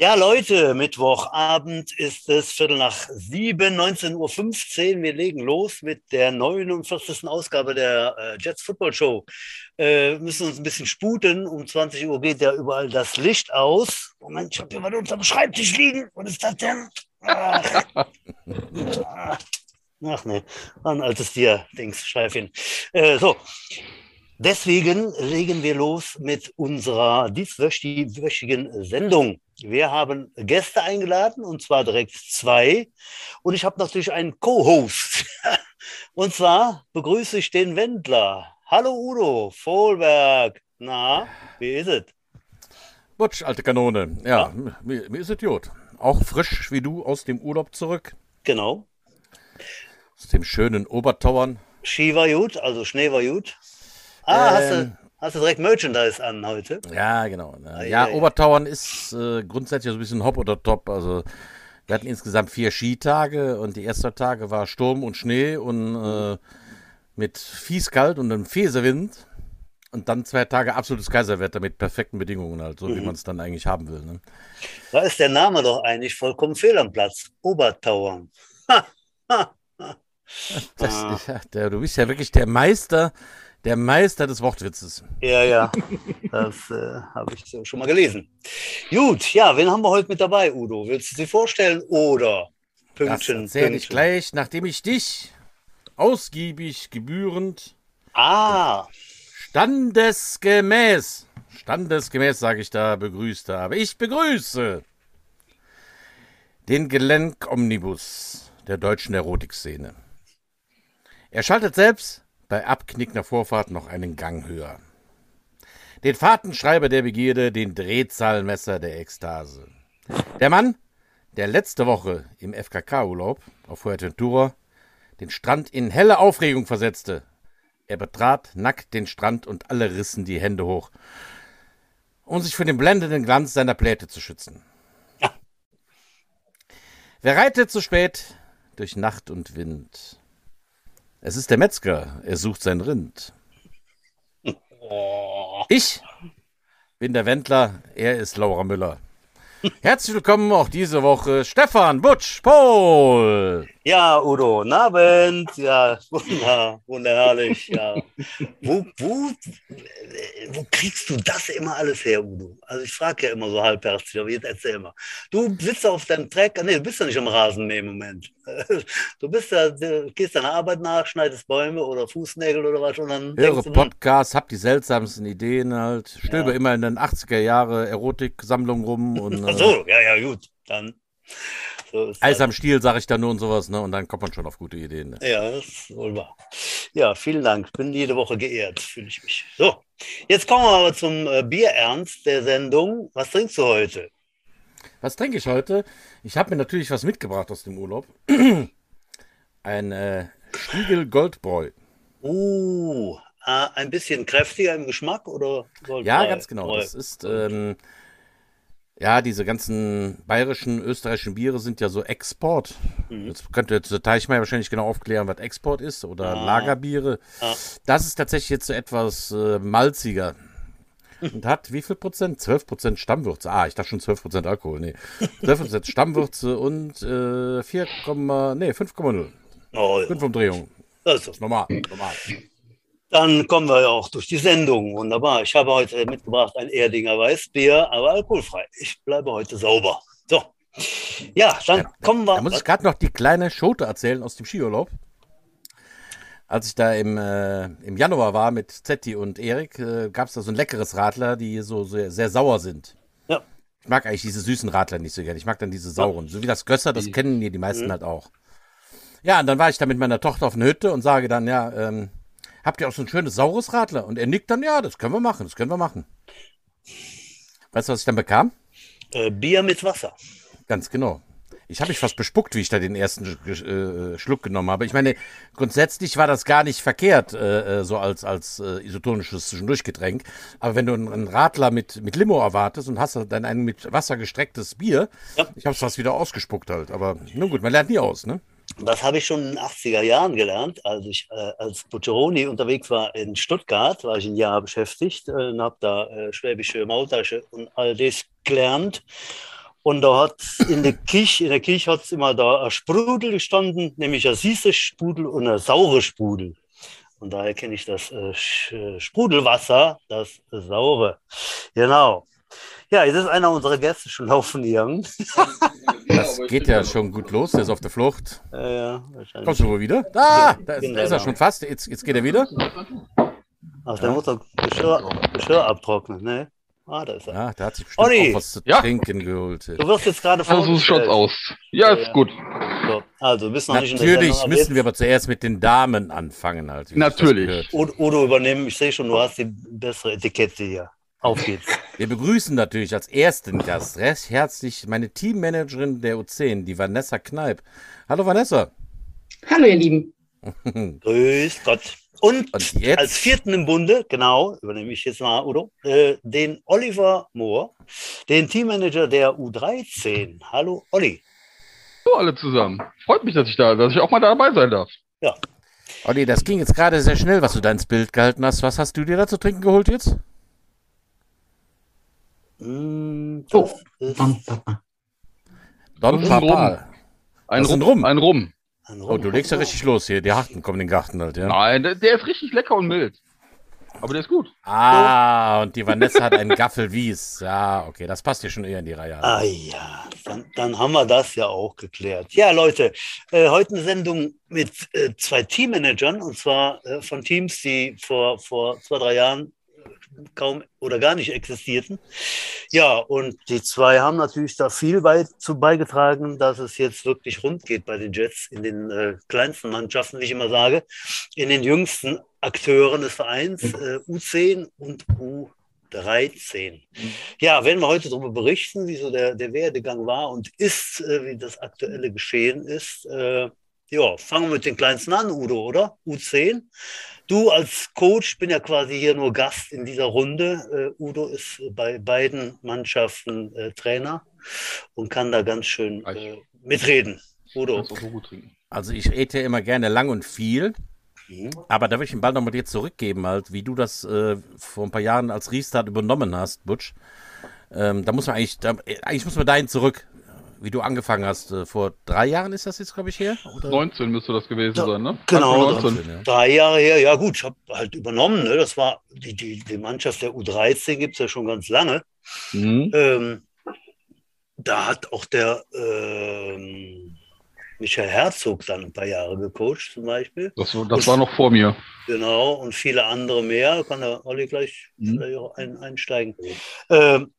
Ja, Leute, Mittwochabend ist es Viertel nach sieben, 19.15 Uhr. Wir legen los mit der 49. Ausgabe der äh, Jets Football Show. Äh, müssen uns ein bisschen sputen. Um 20 Uhr geht ja überall das Licht aus. Moment, ich habe hier was unterm Schreibtisch liegen. Was ist das denn? Ach, Ach nee, ein altes Tier-Dings, Schleifchen. Äh, so, deswegen legen wir los mit unserer dieswöchigen Sendung. Wir haben Gäste eingeladen und zwar direkt zwei. Und ich habe natürlich einen Co-Host. Und zwar begrüße ich den Wendler. Hallo Udo, Vohlberg. Na, wie ist es? Butsch, alte Kanone. Ja, ja. Mir, mir ist es gut. Auch frisch wie du aus dem Urlaub zurück. Genau. Aus dem schönen Obertauern. Ski war gut, also Schnee war gut. Ah, ähm, hast du Hast du direkt Merchandise an heute? Ja, genau. Ja, ja, Obertauern ist äh, grundsätzlich so ein bisschen hopp oder top. Also wir hatten insgesamt vier Skitage und die ersten Tage war Sturm und Schnee und äh, mit fieskalt und einem Fesewind. Und dann zwei Tage absolutes Kaiserwetter mit perfekten Bedingungen, halt, so mhm. wie man es dann eigentlich haben will. Ne? Da ist der Name doch eigentlich vollkommen fehl am Platz. Obertauern. Das, ah. ja, der, du bist ja wirklich der Meister der Meister des Wortwitzes. Ja, ja, das äh, habe ich schon mal gelesen. Gut, ja, wen haben wir heute mit dabei, Udo? Willst du sie vorstellen oder Pünktchen? Das erzähle ich gleich, nachdem ich dich ausgiebig, gebührend ah. standesgemäß, standesgemäß sage ich da, begrüßt habe. Ich begrüße den Gelenk-Omnibus der deutschen Erotikszene. Er schaltet selbst bei abknickender Vorfahrt noch einen Gang höher. Den Fahrtenschreiber der Begierde, den Drehzahlmesser der Ekstase. Der Mann, der letzte Woche im FKK-Urlaub auf Fuerteventura den Strand in helle Aufregung versetzte. Er betrat nackt den Strand und alle rissen die Hände hoch, um sich vor dem blendenden Glanz seiner Pläte zu schützen. Ja. Wer reitet zu spät durch Nacht und Wind? Es ist der Metzger, er sucht sein Rind. Ich bin der Wendler, er ist Laura Müller. Herzlich willkommen auch diese Woche Stefan Butsch Paul. Ja, Udo, guten Abend. Ja, wunder, wunderherrlich. Ja. Wo, wo, wo kriegst du das immer alles her, Udo? Also ich frage ja immer so halbherzig, aber jetzt erzähl mal. Du sitzt auf deinem Track, nee, du bist ja nicht am Rasenmähen im Moment. Du bist ja, du gehst deiner Arbeit nach, schneidest Bäume oder Fußnägel oder was und dann. Höre Podcasts, hab die seltsamsten Ideen halt, stöbe ja. immer in den 80er Jahre Erotiksammlungen rum und. Ach so, ja, ja, gut. Dann. So Eis am Stiel, sage ich da nur und sowas, ne? Und dann kommt man schon auf gute Ideen. Ne? Ja, das ist wohl wahr. Ja, vielen Dank. Bin jede Woche geehrt, fühle ich mich. So, jetzt kommen wir aber zum äh, Bierernst der Sendung. Was trinkst du heute? Was trinke ich heute? Ich habe mir natürlich was mitgebracht aus dem Urlaub. Ein äh, Stiegel Goldbräu. Uh, äh, ein bisschen kräftiger im Geschmack oder Goldbräu? Ja, ganz genau. Das ist ähm, ja, diese ganzen bayerischen, österreichischen Biere sind ja so Export. Mhm. Jetzt könnte jetzt der Teichmeier wahrscheinlich genau aufklären, was Export ist oder ah. Lagerbiere. Ah. Das ist tatsächlich jetzt so etwas äh, malziger. Und hat wie viel Prozent? 12 Prozent Stammwürze. Ah, ich dachte schon 12 Prozent Alkohol. Nee. 12 Prozent Stammwürze und äh, 4, nee, 5,0. Oh, ja. 5 Umdrehungen. Das ist normal. normal. Dann kommen wir ja auch durch die Sendung. Wunderbar. Ich habe heute mitgebracht ein Erdinger Weißbier, aber alkoholfrei. Ich bleibe heute sauber. So. Ja, dann ja, kommen wir. Da muss ich gerade noch die kleine Schote erzählen aus dem Skiurlaub. Als ich da im, äh, im Januar war mit Zetti und Erik, äh, gab es da so ein leckeres Radler, die so sehr, sehr sauer sind. Ja. Ich mag eigentlich diese süßen Radler nicht so gerne. Ich mag dann diese sauren. Ja. So wie das Gösser, das die. kennen die, die meisten mhm. halt auch. Ja, und dann war ich da mit meiner Tochter auf einer Hütte und sage dann, ja, ähm, habt ihr auch so ein schönes saures Radler? Und er nickt dann, ja, das können wir machen, das können wir machen. Weißt du, was ich dann bekam? Äh, Bier mit Wasser. Ganz genau. Ich habe mich fast bespuckt, wie ich da den ersten äh, Schluck genommen habe. Ich meine, grundsätzlich war das gar nicht verkehrt, äh, äh so als, als äh, isotonisches Zwischendurchgetränk. Aber wenn du einen Radler mit, mit Limo erwartest und hast dann ein mit Wasser gestrecktes Bier, ja. ich habe es fast wieder ausgespuckt halt. Aber nun gut, man lernt nie aus, ne? Das habe ich schon in den 80er Jahren gelernt, als ich äh, als Butcheroni unterwegs war in Stuttgart, war ich ein Jahr beschäftigt äh, und habe da äh, schwäbische Mautasche und all das gelernt. Und da hat in der Kirche, in der Kirche hat es immer da ein Sprudel gestanden, nämlich ein süßes Sprudel und ein saures Sprudel. Und daher kenne ich das äh, Sprudelwasser, das saure. Genau. Ja, jetzt ist einer unserer Gäste schon laufen gegangen. Das geht ja schon gut los, der ist auf der Flucht. Ja, ja, wahrscheinlich. Kommst du wohl wieder? Ah, da ist, da ist er schon fast. Jetzt, jetzt geht er wieder. Ach, der muss doch Geschirr, Geschirr abtrocknen, ne? Ah, da ist er. Ja, der hat sich bestimmt Olli! auch was zu Ja. trinken geholt. Du wirst jetzt gerade Also so schaut's vorgestellt. aus. Ja, ist Ja. gut. So, also, du bist noch nicht in der Natürlich Sendung, aber müssen wir aber zuerst mit den Damen anfangen. Halt, wie sich das Natürlich. gehört. Udo, Udo übernehmen. Ich sehe schon, du hast die bessere Etikette hier. Auf geht's. Wir begrüßen natürlich als ersten Gast recht herzlich meine Teammanagerin der U10, die Vanessa Kneip. Hallo Vanessa. Hallo ihr Lieben. Grüß Gott. Und, Und jetzt? als vierten im Bunde, genau, übernehme ich jetzt mal, Udo, äh, den Oliver Mohr, den Teammanager der U13. Hallo, Olli. So, alle zusammen. Freut mich, dass ich da, dass ich auch mal dabei sein darf. Olli, das ging jetzt gerade sehr schnell, was du da ins Bild gehalten hast. Was hast du dir da zu trinken geholt jetzt? Hm, Oh. Don ist ein Papa. Ein Rum. denn Rum? Ein Rum. ein Oh, du legst ja richtig los hier. Die Harten kommen in den Garten halt, ja. Nein, der, der ist richtig lecker und mild. Aber der ist gut. Ah, und die Vanessa hat einen Gaffel Wies. Ja, okay, das passt hier schon eher in die Reihe. Ah ja, dann, dann haben wir das ja auch geklärt. Ja, Leute, äh, heute eine Sendung mit äh, zwei Teammanagern und zwar äh, von Teams, die vor, vor zwei, drei Jahren kaum oder gar nicht existierten. Ja, und die zwei haben natürlich da viel weit zu beigetragen, dass es jetzt wirklich rund geht bei den Jets in den äh, kleinsten Mannschaften, wie ich immer sage, in den jüngsten Akteuren des Vereins, äh, U10 und U13. Ja, werden wir heute darüber berichten, wie so der, der Werdegang war und ist, äh, wie das aktuelle Geschehen ist. Äh, ja, fangen wir mit den kleinsten an, Udo, oder? U10. Du als Coach bin ja quasi hier nur Gast in dieser Runde. Äh, Udo ist bei beiden Mannschaften äh, Trainer und kann da ganz schön äh, mitreden. Udo. So. Also ich rede ja immer gerne lang und viel, Mhm. aber da will ich den Ball nochmal dir zurückgeben, halt, wie du das äh, vor ein paar Jahren als Restart übernommen hast, Butch. Ähm, da muss man eigentlich, da, äh, eigentlich muss man dahin zurück, wie du angefangen hast. Äh, vor drei Jahren ist das jetzt, glaube ich, her? Oder? 19 müsste das gewesen Ja, sein, ne? genau, Anfang 19. ja. Drei Jahre her, ja gut, ich habe halt übernommen. Ne? Das war die, die, die Mannschaft der U13 gibt es ja schon ganz lange. Mhm. Ähm, da hat auch der ähm, Michael Herzog dann ein paar Jahre gecoacht, zum Beispiel. Das, war- das war noch vor mir. Genau, und viele andere mehr. Kann der Olli gleich Mhm. vielleicht auch ein, einsteigen. Ähm,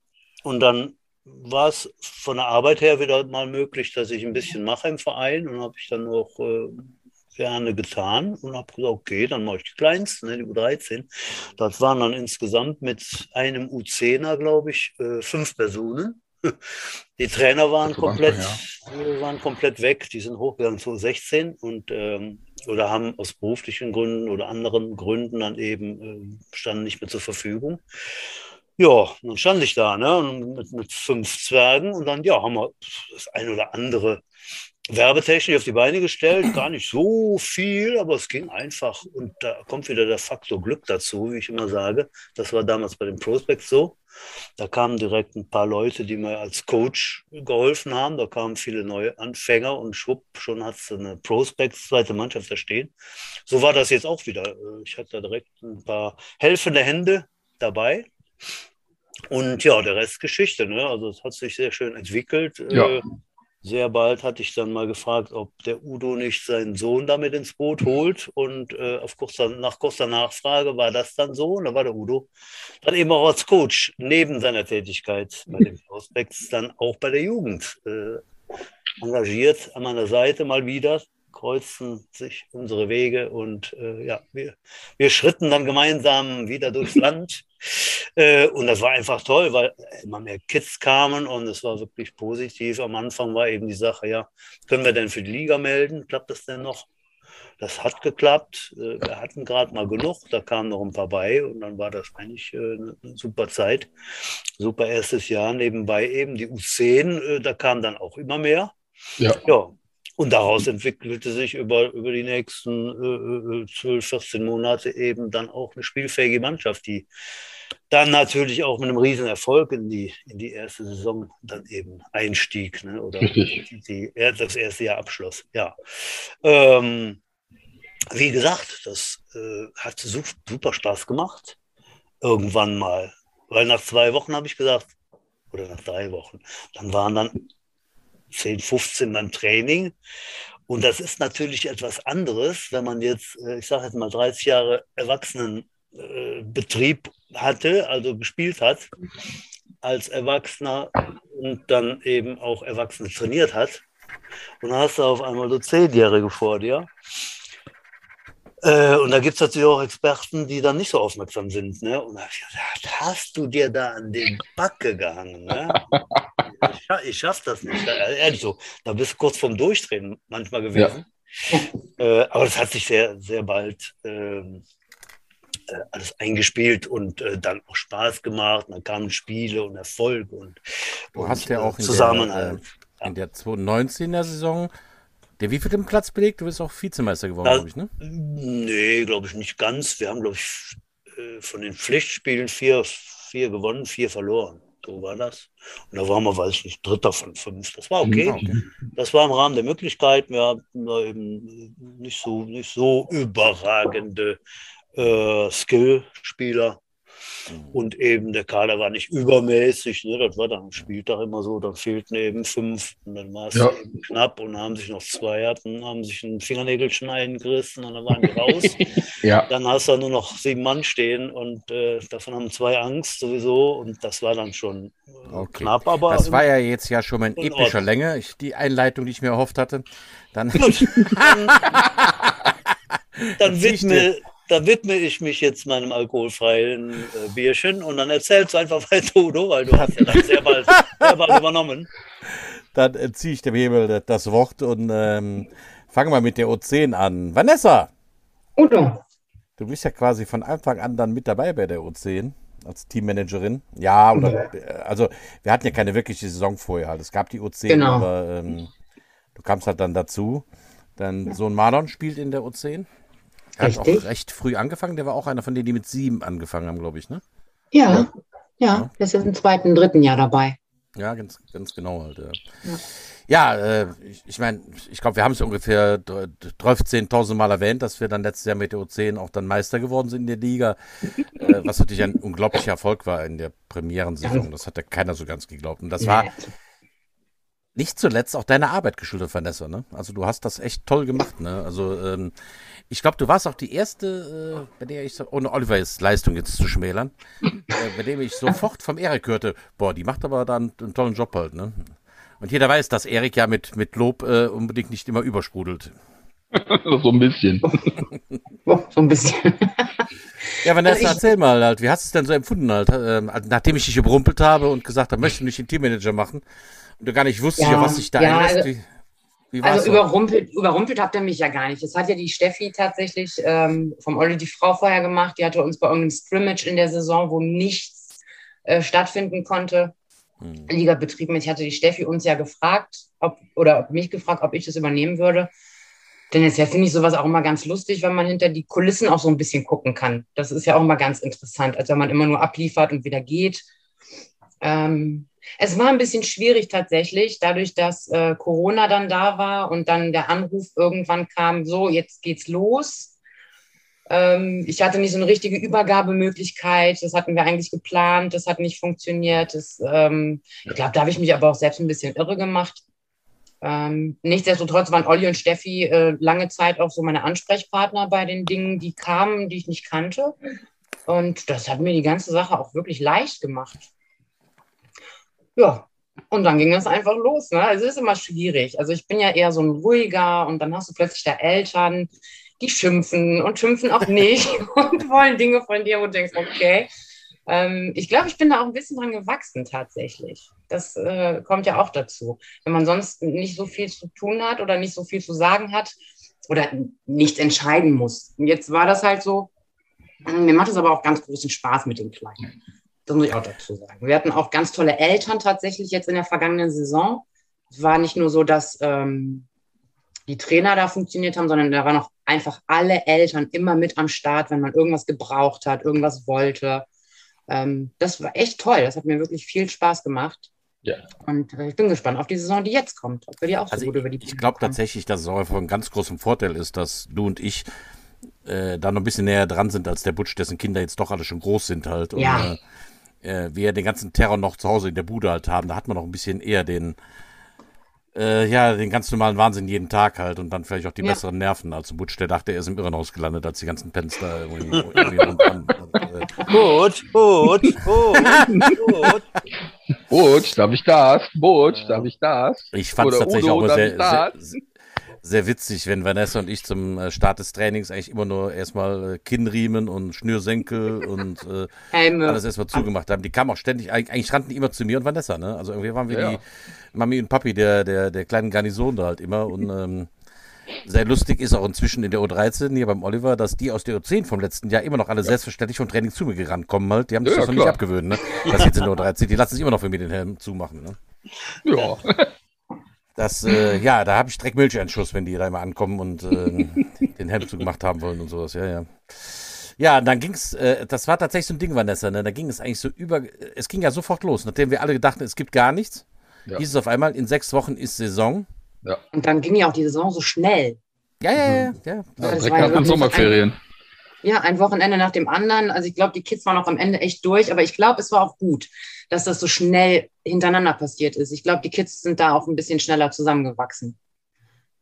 und dann war es von der Arbeit her wieder mal möglich, dass ich ein bisschen mache im Verein und habe ich dann auch äh, gerne getan und habe gesagt, okay, dann mache ich die kleinsten, ne, die U13. Das waren dann insgesamt mit einem U10er, glaube ich, äh, fünf Personen. Die Trainer waren komplett, Anfang, äh, waren komplett weg, die sind hochgegangen zu 16 und ähm, oder haben aus beruflichen Gründen oder anderen Gründen dann eben ähm, standen nicht mehr zur Verfügung. Ja, dann stand ich da, ne, mit, mit fünf Zwergen und dann, ja, haben wir das ein oder andere werbetechnisch auf die Beine gestellt. Gar nicht so viel, aber es ging einfach. Und da kommt wieder der Faktor Glück dazu, wie ich immer sage. Das war damals bei den Prospects so. Da kamen direkt ein paar Leute, die mir als Coach geholfen haben. Da kamen viele neue Anfänger und schwupp, schon hat es eine Prospects, zweite Mannschaft da stehen. So war das jetzt auch wieder. Äh, Ich hatte da direkt ein paar helfende Hände dabei. Und ja, der Rest Geschichte. Ne? Also es hat sich sehr schön entwickelt. Ja. Äh, Sehr bald hatte ich dann mal gefragt, ob der Udo nicht seinen Sohn damit ins Boot holt. Und äh, auf kurzer, nach kurzer Nachfrage war das dann so. Und da war der Udo dann eben auch als Coach neben seiner Tätigkeit bei den Prospects dann auch bei der Jugend äh, engagiert an meiner Seite mal wieder kreuzen sich unsere Wege und äh, ja, wir, wir schritten dann gemeinsam wieder durchs Land. Äh, und das war einfach toll, weil immer mehr Kids kamen und es war wirklich positiv. Am Anfang war eben die Sache, ja, können wir denn für die Liga melden? Klappt das denn noch? Das hat geklappt. Äh, Wir hatten gerade mal genug, da kamen noch ein paar bei und dann war das eigentlich äh, eine super Zeit. Super erstes Jahr. Nebenbei eben die U10, äh, da kam dann auch immer mehr. Ja. Ja, Und daraus entwickelte sich über, über die nächsten äh, 12, 14 Monate eben dann auch eine spielfähige Mannschaft, die dann natürlich auch mit einem riesen Erfolg in die, in die erste Saison dann eben einstieg ne? oder die, die, das erste Jahr abschloss. Ja. Ähm, wie gesagt, das äh, hat super Spaß gemacht. Irgendwann mal. Weil nach zwei Wochen habe ich gesagt, oder nach drei Wochen, dann waren dann 10, 15 beim Training. Und das ist natürlich etwas anderes, wenn man jetzt, äh, ich sage jetzt mal, 30 Jahre Erwachsenenbetrieb hatte, also gespielt hat, als Erwachsener und dann eben auch Erwachsene trainiert hat. Und dann hast du auf einmal so Zehnjährige vor dir. Äh, und da gibt es natürlich auch Experten, die dann nicht so aufmerksam sind. Ne? Und da habe ich gesagt, hast du dir da an den Backe gehangen? Ne? Ich, ich schaff das nicht. Ehrlich so, da bist du kurz vorm Durchdrehen manchmal gewesen. Ja. Äh, aber das hat sich sehr, sehr bald ähm, äh, alles eingespielt und äh, dann auch Spaß gemacht. Und dann kamen Spiele und Erfolg und, du und, hast ja auch in Zusammenhalt. Der, äh, in der 2019er Saison der wie viel im Platz belegt? Du bist auch Vizemeister geworden, glaube ich, ne? Nee, glaube ich nicht ganz. Wir haben, glaube ich, äh, von den Pflichtspielen vier, vier gewonnen, vier verloren. So war das. Und da waren wir, weiß ich nicht, Dritter von fünf. Das war okay. okay. Das war im Rahmen der Möglichkeiten. Wir hatten da eben nicht so, nicht so überragende äh, Skill-Spieler. Mhm. Und eben der Kader war nicht übermäßig, ne? das war dann am Spieltag immer so, dann fehlten eben fünf und dann war es ja. eben knapp und haben sich noch zwei hatten, haben sich ein Fingernägelchen eingerissen und dann waren die raus. ja. Dann hast du nur noch sieben Mann stehen und äh, davon haben zwei Angst sowieso und das war dann schon äh, okay. knapp. Aber das war ja jetzt ja schon mal in epischer Länge, ich, die Einleitung, die ich mir erhofft hatte. Dann, dann, dann widme, da widme ich mich jetzt meinem alkoholfreien äh, Bierchen und dann erzählst du einfach weiter, Udo, weil du hast ja dann sehr bald, sehr bald übernommen. Dann entziehe ich dem Hebel das Wort und ähm, fangen wir mit der O10 an. Vanessa! Udo! Du bist ja quasi von Anfang an dann mit dabei bei der O10 als Teammanagerin. Ja, oder, also wir hatten ja keine wirkliche Saison vorher halt. Es gab die O10, genau. aber ähm, du kamst halt dann dazu. Dein Sohn Marlon spielt in der O10. Er hat auch recht früh angefangen. Der war auch einer von denen, die mit sieben angefangen haben, glaube ich, ne? Ja, ja, ja. Der ist im zweiten, dritten Jahr dabei. Ja, ganz, ganz genau halt. Ja, ja äh, ich, ich meine, ich glaube, wir haben es ungefähr 13.000 Mal erwähnt, dass wir dann letztes Jahr mit der O10 auch dann Meister geworden sind in der Liga, äh, was natürlich ein unglaublicher Erfolg war in der Premierensaison. Das hat ja keiner so ganz geglaubt. Und das war nicht zuletzt auch deine Arbeit geschuldet, Vanessa. Ne? Also du hast das echt toll gemacht. Ne? Also ähm, ich glaube, du warst auch die erste, äh, bei der ich, so, ohne Olivers Leistung jetzt zu schmälern, äh, bei dem ich sofort vom Erik hörte, boah, die macht aber dann einen tollen Job halt, ne? Und jeder weiß, dass Erik ja mit, mit Lob äh, unbedingt nicht immer übersprudelt. so ein bisschen. so ein bisschen. ja, Vanessa, also erzähl mal halt, wie hast du es denn so empfunden halt, äh, nachdem ich dich überrumpelt habe und gesagt habe, möchte nicht den Teammanager machen du gar nicht wusstest, ja, was sich da ja. Also, also überrumpelt, überrumpelt habt ihr mich ja gar nicht. Das hat ja die Steffi tatsächlich ähm, vom Olli die Frau vorher gemacht. Die hatte uns bei irgendeinem Scrimmage in der Saison, wo nichts äh, stattfinden konnte, hm. Liga betrieben. Ich hatte die Steffi uns ja gefragt, ob, oder mich gefragt, ob ich das übernehmen würde. Denn jetzt ja, finde ich sowas auch immer ganz lustig, wenn man hinter die Kulissen auch so ein bisschen gucken kann. Das ist ja auch immer ganz interessant, als wenn man immer nur abliefert und wieder geht. Ähm, es war ein bisschen schwierig tatsächlich, dadurch, dass äh, Corona dann da war und dann der Anruf irgendwann kam, so, jetzt geht's los. Ähm, ich hatte nicht so eine richtige Übergabemöglichkeit. Das hatten wir eigentlich geplant. Das hat nicht funktioniert. Das, ähm, ich glaube, da habe ich mich aber auch selbst ein bisschen irre gemacht. Ähm, nichtsdestotrotz waren Olli und Steffi äh, lange Zeit auch so meine Ansprechpartner bei den Dingen, die kamen, die ich nicht kannte. Und das hat mir die ganze Sache auch wirklich leicht gemacht. Ja, und dann ging das einfach los. Ne? Also es ist immer schwierig. Also ich bin ja eher so ein ruhiger und dann hast du plötzlich da Eltern, die schimpfen und schimpfen auch nicht und wollen Dinge von dir, wo du denkst, okay. Ähm, ich glaube, ich bin da auch ein bisschen dran gewachsen tatsächlich. Das äh, kommt ja auch dazu. Wenn man sonst nicht so viel zu tun hat oder nicht so viel zu sagen hat oder nichts entscheiden muss. Und jetzt war das halt so. Mir macht es aber auch ganz großen Spaß mit den Kleinen. Das muss ich auch dazu sagen. Wir hatten auch ganz tolle Eltern tatsächlich jetzt in der vergangenen Saison. Es war nicht nur so, dass ähm, die Trainer da funktioniert haben, sondern da waren auch einfach alle Eltern immer mit am Start, wenn man irgendwas gebraucht hat, irgendwas wollte. Ähm, das war echt toll. Das hat mir wirklich viel Spaß gemacht. Ja. Und äh, ich bin gespannt auf die Saison, die jetzt kommt. Ob wir die auch so Also gut ich, über die ich glaube tatsächlich, dass es auch einfach ein ganz großer Vorteil ist, dass du und ich äh, da noch ein bisschen näher dran sind als der Butch, dessen Kinder jetzt doch alle schon groß sind halt. Und, Ja. äh, äh, wir den ganzen Terror noch zu Hause in der Bude halt haben. Da hat man noch ein bisschen eher den, äh, ja, den ganz normalen Wahnsinn jeden Tag halt und dann vielleicht auch die Ja. besseren Nerven als der Butch, der dachte, er ist im Irrenhaus gelandet, als die ganzen Pens da irgendwie, irgendwie äh, Gut, gut, gut, gut. Butch, darf ich das? Butch, darf ich das? Ich fand es tatsächlich Udo, auch sehr, ich sehr, das? Sehr, witzig, wenn Vanessa und ich zum äh, Start des Trainings eigentlich immer nur erstmal äh, Kinnriemen und Schnürsenkel und äh, Helme. alles erstmal zugemacht haben. Die kamen auch ständig, eigentlich rannten die immer zu mir und Vanessa, ne? Also irgendwie waren wir Ja. die Mami und Papi der, der, der kleinen Garnison da halt immer und ähm, sehr lustig ist auch inzwischen in der U13 hier beim Oliver, dass die aus der U10 vom letzten Jahr immer noch alle selbstverständlich vom Training zu mir gerannt kommen halt. Die haben sich Ja, das noch nicht klar. abgewöhnt, ne? Das jetzt in der U13. Die lassen sich immer noch für mich den Helm zumachen, ne? Ja. Das, äh, ja, da habe ich direkt Milcheinschuss, wenn die da immer ankommen und ähm, den Helm zugemacht haben wollen und sowas, ja, ja. Ja, und dann ging's, äh, das war tatsächlich so ein Ding, Vanessa, ne? Da ging es eigentlich so über, es ging ja sofort los, nachdem wir alle dachten, es gibt gar nichts, Ja. hieß es auf einmal, in sechs Wochen ist Saison. Und dann ging ja auch die Saison so schnell. Ja, ja, ja, ja. Ja, ja. das Direkt war ja nach den Sommerferien. Ja, ein Wochenende nach dem anderen. Also ich glaube, die Kids waren auch am Ende echt durch, aber ich glaube, es war auch gut, dass das so schnell hintereinander passiert ist. Ich glaube, die Kids sind da auch ein bisschen schneller zusammengewachsen.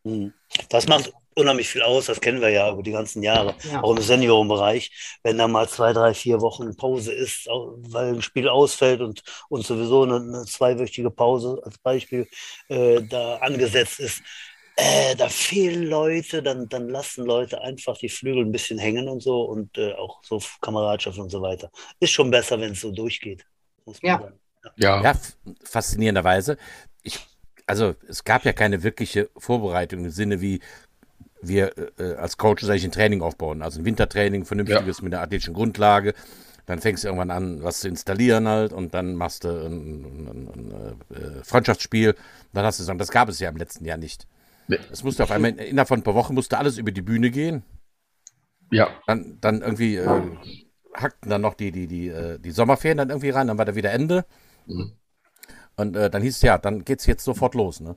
Mhm. Das macht unheimlich viel aus, das kennen wir ja über die ganzen Jahre, Ja. auch im Seniorenbereich. Wenn da mal zwei, drei, vier Wochen Pause ist, weil ein Spiel ausfällt und, und sowieso eine, eine zweiwöchige Pause als Beispiel äh, da angesetzt ist, äh, da fehlen Leute, dann, dann lassen Leute einfach die Flügel ein bisschen hängen und so und äh, auch so Kameradschaft und so weiter. Ist schon besser, wenn es so durchgeht. Muss man Ja. sagen. Ja. Ja, faszinierenderweise. Ich, also es gab ja keine wirkliche Vorbereitung im Sinne, wie wir äh, als Coaches eigentlich ein Training aufbauen. Also ein Wintertraining, vernünftiges mit einer athletischen Grundlage. Dann fängst du irgendwann an, was zu installieren halt und dann machst du ein, ein, ein, ein äh, Freundschaftsspiel. Dann hast du gesagt, das gab es ja im letzten Jahr nicht. Es musste auf einmal, innerhalb von ein paar Wochen musste alles über die Bühne gehen. Ja. Dann, dann irgendwie äh, hackten dann noch die, die, die, äh, die Sommerferien dann irgendwie rein, dann war da wieder Ende. Mhm. Und äh, dann hieß es ja, dann geht's jetzt sofort los. Ne?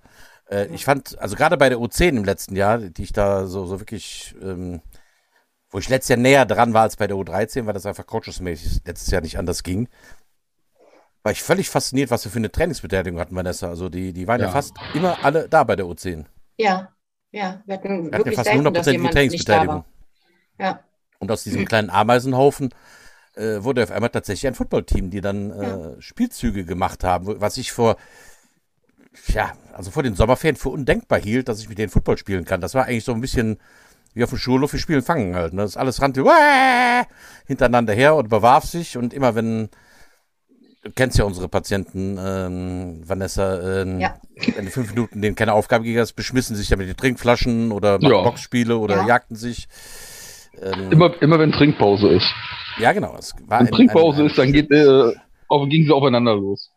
Äh, ich fand, also gerade bei der U10 im letzten Jahr, die ich da so, so wirklich, ähm, wo ich letztes Jahr näher dran war als bei der U13, weil das einfach coachesmäßig letztes Jahr nicht anders ging, war ich völlig fasziniert, was wir für eine Trainingsbeteiligung hatten, Vanessa. Also die, die waren ja, Ja. fast immer alle da bei der U10. Ja, ja. Wir hatten Wir hatten ja wirklich fast selten, dass 100% jemand nicht da Trainingsbeteiligung. war. Ja, Und aus diesem kleinen Ameisenhaufen äh, wurde auf einmal tatsächlich ein Footballteam, die dann äh, Ja. Spielzüge gemacht haben, was ich vor, ja, also vor den Sommerferien für undenkbar hielt, dass ich mit denen Football spielen kann. Das war eigentlich so ein bisschen wie auf dem Schulhof, wir spielen Fangen halt. Ne? Das alles rannte "Wäh!" hintereinander her und bewarf sich und immer wenn, du kennst ja unsere Patienten, ähm, Vanessa, ähm, Ja. wenn du fünf Minuten denen keine Aufgabe gegeben hast, beschmissen sich ja mit den Trinkflaschen oder machen Ja. Boxspiele oder Ja. jagten sich. Ähm, Immer, immer wenn Trinkpause ist. ja, genau. Es war Wenn ein, Trinkpause ein, ist, dann geht, äh, auf, ging sie aufeinander los.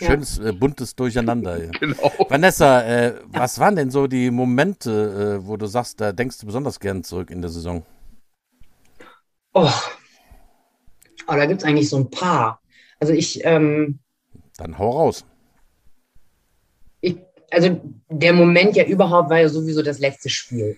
ein schönes, äh, buntes Durcheinander. ja. Genau. Vanessa, äh, was waren denn so die Momente, äh, wo du sagst, da denkst du besonders gern zurück in der Saison? Oh. Aber da gibt es eigentlich so ein paar. Also ich, ähm, Dann hau raus. ich, also der Moment ja überhaupt war ja sowieso das letzte Spiel.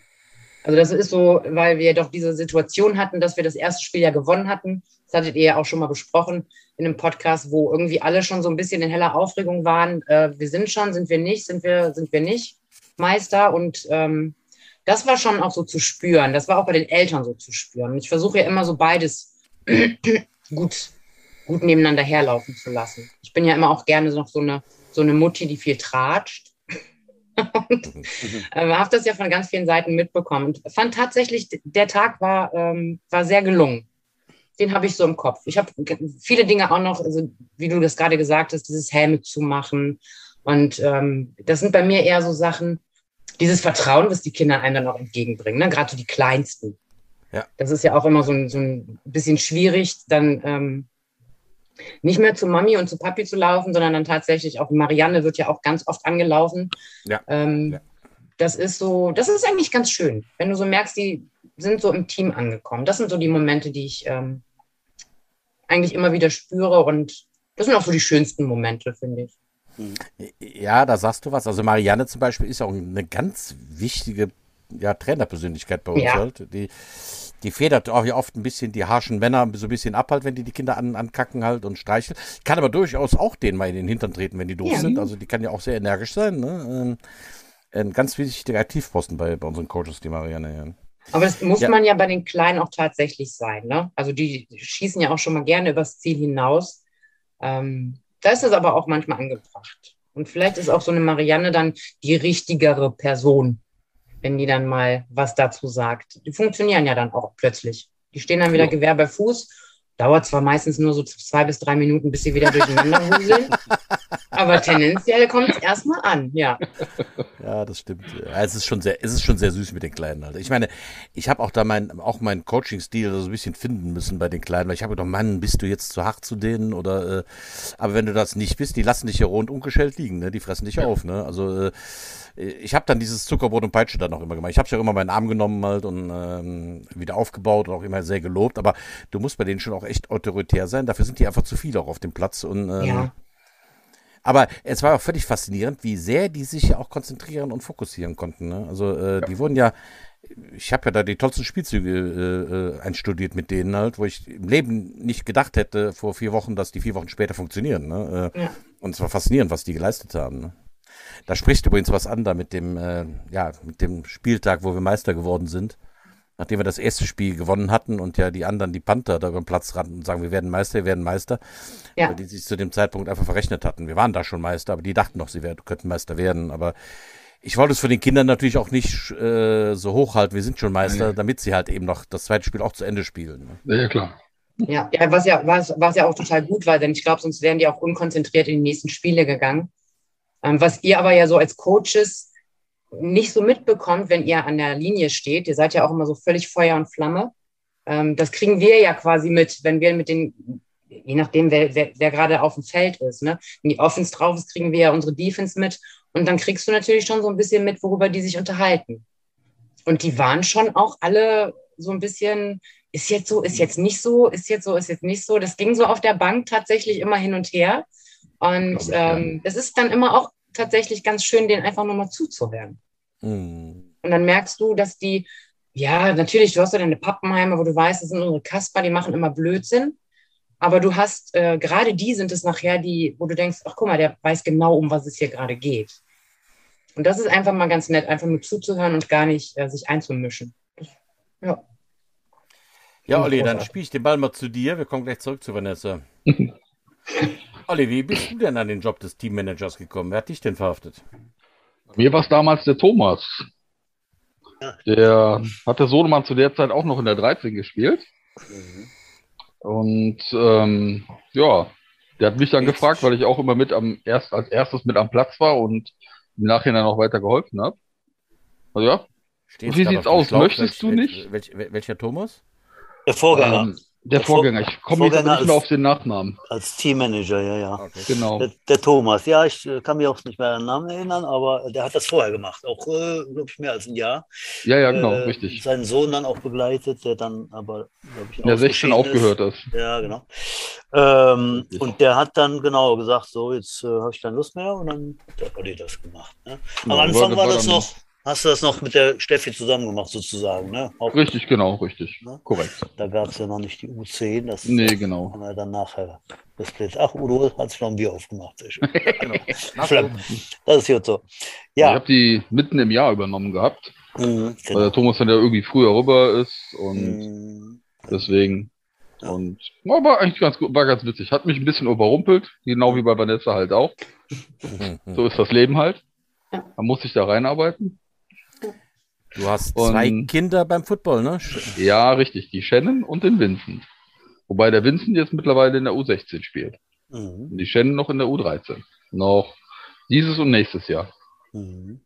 Also das ist so, weil wir doch diese Situation hatten, dass wir das erste Spiel ja gewonnen hatten. Das hattet ihr ja auch schon mal besprochen in einem Podcast, wo irgendwie alle schon so ein bisschen in heller Aufregung waren. Äh, wir sind schon, sind wir nicht, sind wir, sind wir nicht Meister. Und ähm, das war schon auch so zu spüren. Das war auch bei den Eltern so zu spüren. Und ich versuche ja immer so beides gut, gut nebeneinander herlaufen zu lassen. Ich bin ja immer auch gerne noch so eine, so eine Mutti, die viel tratscht. und äh, habe das ja von ganz vielen Seiten mitbekommen. Und fand tatsächlich, der Tag war, ähm, war sehr gelungen. Den habe ich so im Kopf. Ich habe viele Dinge auch noch, also wie du das gerade gesagt hast, dieses Helme zu machen. Und ähm, das sind bei mir eher so Sachen, dieses Vertrauen, was die Kinder einem dann auch entgegenbringen, ne? gerade so die Kleinsten. Ja. Das ist ja auch immer so ein, so ein bisschen schwierig, dann ähm, nicht mehr zu Mami und zu Papi zu laufen, sondern dann tatsächlich auch Marianne wird ja auch ganz oft angelaufen. Ja. Ähm, Ja. das ist so, das ist eigentlich ganz schön, wenn du so merkst, die sind so im Team angekommen. Das sind so die Momente, die ich ähm, eigentlich immer wieder spüre und das sind auch so die schönsten Momente, finde ich. Ja, da sagst du was. Also Marianne zum Beispiel ist auch eine ganz wichtige ja, Trainerpersönlichkeit bei uns Ja. halt. Die, die federt auch ja oft ein bisschen die harschen Männer so ein bisschen ab halt, wenn die die Kinder an, ankacken halt und streicheln. Kann aber durchaus auch denen mal in den Hintern treten, wenn die doof Ja. sind. Also die kann ja auch sehr energisch sein. Ne? Ähm, Ein ganz wichtiger Aktivposten bei, bei unseren Coaches, die Marianne. Ja. Aber das muss Ja. man ja bei den Kleinen auch tatsächlich sein. Ne? Also die schießen ja auch schon mal gerne übers Ziel hinaus. Ähm, da ist es aber auch manchmal angebracht. Und vielleicht ist auch so eine Marianne dann die richtigere Person, wenn die dann mal was dazu sagt. Die funktionieren ja dann auch plötzlich. Die stehen dann wieder Ja. Gewehr bei Fuß. Dauert zwar meistens nur so zwei bis drei Minuten, bis sie wieder durcheinander wuseln. aber tendenziell kommt es erstmal an, ja. Ja, das stimmt. Ja, es ist schon sehr, es ist schon sehr süß mit den Kleinen. Alter. Ich meine, ich habe auch da mein, auch meinen Coaching-Stil so ein bisschen finden müssen bei den Kleinen, weil ich habe gedacht, Mann, bist du jetzt zu hart zu denen oder? Äh, aber wenn du das nicht bist, die lassen dich ja rund ungeschält liegen, ne? Die fressen dich auf, ne? Also äh, ich habe dann dieses Zuckerbrot und Peitsche dann auch immer gemacht. Ich habe ja immer meinen Arm genommen halt und ähm, wieder aufgebaut und auch immer sehr gelobt. Aber du musst bei denen schon auch echt autoritär sein. Dafür sind die einfach zu viele auch auf dem Platz und ähm, Ja. aber es war auch völlig faszinierend, wie sehr die sich ja auch konzentrieren und fokussieren konnten. Ne? Also äh, die wurden ja, ich habe ja da die tollsten Spielzüge äh, äh, einstudiert mit denen halt, wo ich im Leben nicht gedacht hätte vor vier Wochen, dass die vier Wochen später funktionieren. Ne? Äh, Ja. Und es war faszinierend, was die geleistet haben. Ne? Da spricht übrigens was an, da mit dem, äh, ja, mit dem Spieltag, wo wir Meister geworden sind. Nachdem wir das erste Spiel gewonnen hatten und ja die anderen, die Panther, da über den Platz rannten und sagen, wir werden Meister, wir werden Meister, Ja. weil die sich zu dem Zeitpunkt einfach verrechnet hatten. Wir waren da schon Meister, aber die dachten noch, sie werden, könnten Meister werden. Aber ich wollte es für den Kindern natürlich auch nicht äh, so hochhalten, wir sind schon Meister, Nee. damit sie halt eben noch das zweite Spiel auch zu Ende spielen. Ne? Ja, klar. Ja, ja was ja, was, was ja auch total gut war, denn ich glaube, sonst wären die auch unkonzentriert in die nächsten Spiele gegangen. Ähm, was ihr aber ja so als Coaches nicht so mitbekommt, wenn ihr an der Linie steht, ihr seid ja auch immer so völlig Feuer und Flamme. Ähm, das kriegen wir ja quasi mit, wenn wir mit den, je nachdem, wer, wer, wer gerade auf dem Feld ist. Ne? Wenn die Offense drauf ist, kriegen wir ja unsere Defense mit. Und dann kriegst du natürlich schon so ein bisschen mit, worüber die sich unterhalten. Und die waren schon auch alle so ein bisschen, ist jetzt so, ist jetzt nicht so, ist jetzt so, ist jetzt nicht so. Das ging so auf der Bank tatsächlich immer hin und her. Und ähm, es ist dann immer auch tatsächlich ganz schön, denen einfach nur mal zuzuhören. Hm. Und dann merkst du, dass die, ja, natürlich, du hast ja deine Pappenheimer, wo du weißt, das sind unsere Kasper, die machen immer Blödsinn. Aber du hast, äh, gerade die sind es nachher, die, wo du denkst, ach guck mal, der weiß genau, um was es hier gerade geht. Und das ist einfach mal ganz nett, einfach nur zuzuhören und gar nicht äh, sich einzumischen. Das, ja. Ja, Olli, dann spiele ich den Ball mal zu dir. Wir kommen gleich zurück zu Vanessa. Olli, wie bist du denn an den Job des Teammanagers gekommen? Wer hat dich denn verhaftet? Mir war es damals der Thomas. Der hat der Sohnemann zu der Zeit auch noch in der 13 gespielt. Und ähm, ja, der hat mich dann gefragt, weil ich auch immer mit am erst als erstes mit am Platz war und im Nachhinein auch weiter geholfen habe. Also ja, Stehst Wie gerade sieht's aus? Schlauch. Möchtest du Welch- nicht? Welch, welch, welcher Thomas? Der Vorgänger ähm, der Der Vor- Vorgänger. Ich komme nicht mehr ist- auf den Nachnamen. als Teammanager, ja, ja. Okay. Genau. Der, der Thomas, ja, ich äh, kann mich auch nicht mehr an den Namen erinnern, aber der hat das vorher gemacht, auch, äh, glaube ich, mehr als ein Jahr. Ja, ja, genau, Äh, richtig. Seinen Sohn dann auch begleitet, der dann aber, glaube ich, In der 16 ausgeschieden ist. aufgehört ist. Ja, genau. Ähm, und der hat dann genau gesagt, so, jetzt äh, habe ich keine Lust mehr und dann hat Olli das gemacht. Ne? Am Genau, Anfang war das dann- noch, hast du das noch mit der Steffi zusammen gemacht, sozusagen. Ne? Auch, Richtig, genau, richtig. Ne? Korrekt. Da gab es ja noch nicht die U10, das Nee, genau. haben wir dann nachher gesplittet. Ach, Udo hat sich noch ein Bier aufgemacht. Sehr schön. Genau. Das ist jetzt so. Ich Ja, habe die mitten im Jahr übernommen gehabt, mhm, weil genau. der Thomas dann ja irgendwie früher rüber ist und Mhm. deswegen. Ja. Und war eigentlich ganz gut, war ganz witzig. Hat mich ein bisschen überrumpelt, genau wie bei Vanessa halt auch. So ist das Leben halt. Man muss sich da reinarbeiten. Du hast Und- zwei Kinder beim Football, ne? Ja, richtig, die Shannon und den Vincent. Wobei der Vincent jetzt mittlerweile in der U16 spielt. Mhm. Und die Shannon noch in der U13. Noch dieses und nächstes Jahr. Mhm.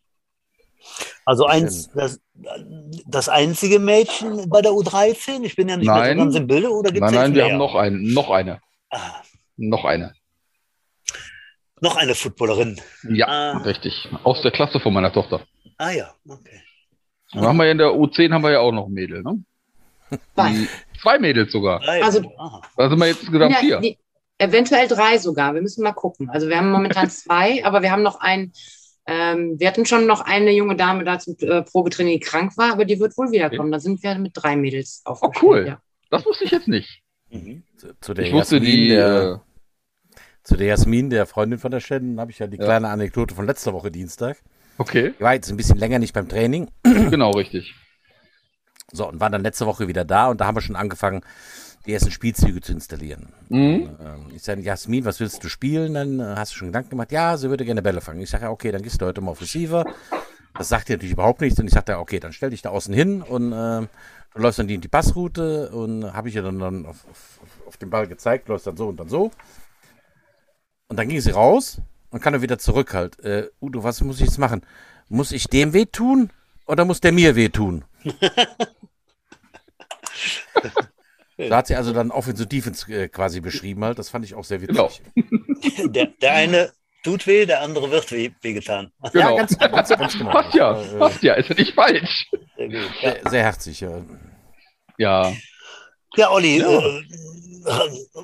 Also eins, das, das einzige Mädchen bei der U13? Ich bin ja nicht mehr Nein. so ganz im Bilde, oder gibt es Nein, nein, wir mehr? haben noch einen, noch eine. Ah, Noch eine. noch eine Footballerin. Ja, Ah. richtig. Aus der Klasse von meiner Tochter. Ah ja, okay. Dann haben wir ja in der U10 haben wir ja auch noch ein Mädel, ne? Zwei. Die, zwei Mädels sogar. Also-. Da sind wir jetzt insgesamt Ja, vier. die, eventuell drei sogar. Wir müssen mal gucken. Also wir haben momentan zwei, aber wir haben noch einen. Ähm, wir hatten schon noch eine junge Dame da zum äh, Probetraining, die krank war, aber die wird wohl wiederkommen. Da sind wir mit drei Mädels aufgestellt. cool. Ja. Das wusste ich jetzt nicht. Mhm. Zu, zu der Ich wusste Jasmin, die. der, Äh, zu der Jasmin, der Freundin von der Shannon, habe ich ja die Ja. kleine Anekdote von letzter Woche Dienstag. Okay, Ich war jetzt ein bisschen länger nicht beim Training. genau richtig. So, und war dann letzte Woche wieder da und da haben wir schon angefangen, die ersten Spielzüge zu installieren. Mhm. Ähm, ich sage, Jasmin, was willst du spielen? Dann äh, hast du schon Gedanken gemacht, ja, sie würde gerne Bälle fangen. Ich sage, ja, okay, dann gehst du heute mal auf Receiver. Das sagt ihr natürlich überhaupt nichts. Und ich sagte, ja, okay, dann stell dich da außen hin und ähm, du läufst dann die, die Passroute und habe ich ihr dann, dann auf, auf, auf den Ball gezeigt, läufst dann so und dann so. Und dann ging sie raus und kann dann wieder zurück halt. Äh, Udo, was muss ich jetzt machen? Muss ich dem wehtun oder muss der mir wehtun? Da hat sie also dann Offensive Defense äh, quasi beschrieben halt. Das fand ich auch sehr witzig. Genau. Der, der eine tut weh, der andere wird weh, wehgetan. Genau. Ja, ganz, ganz, ganz genau. Passt ja, Äh, passt ja, ist ja nicht falsch. Sehr gut. Ja, Sehr, sehr herzig. Ja. Ja, ja Olli, Ja. Äh,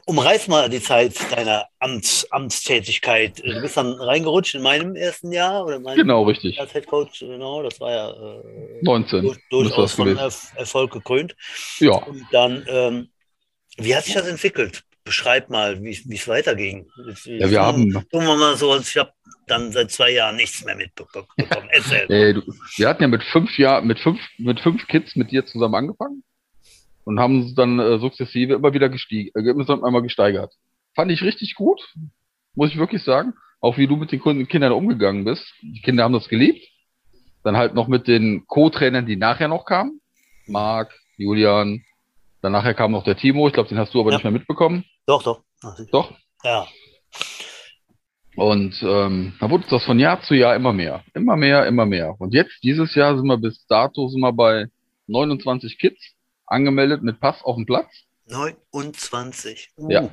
umreiß mal die Zeit deiner Amts, Amtstätigkeit. Du bist dann reingerutscht in meinem ersten Jahr oder meinem genau richtig. als Head Coach, genau, das war ja äh, 19. durch, durchaus von. Erf Erfolg gekrönt. Ja, Und dann, ähm, wie hat sich das entwickelt? Beschreib mal, wie es weiterging. ja wir haben, Tun wir mal so, als ich habe dann seit zwei Jahren nichts mehr mitbekommen. Erzähl. äh, du, wir hatten ja mit fünf Jahren, mit fünf, mit fünf Kids mit dir zusammen angefangen und haben uns dann äh, sukzessive immer wieder gestiegen, äh, immer einmal gesteigert. Fand ich richtig gut, muss ich wirklich sagen. Auch wie du mit den Kindern umgegangen bist. Die Kinder haben das geliebt. Dann halt noch mit den Co-Trainern, die nachher noch kamen. Marc, Julian. Dann nachher kam noch der Timo. Ich glaube, den hast du aber Ja. nicht mehr mitbekommen. Doch, doch. Doch. Ja. Und ähm, da wurde das von Jahr zu Jahr immer mehr. Immer mehr, immer mehr. Und jetzt, dieses Jahr, sind wir bis dato sind wir bei 29 Kids angemeldet mit Pass auf dem Platz. 29. Uh, Ja.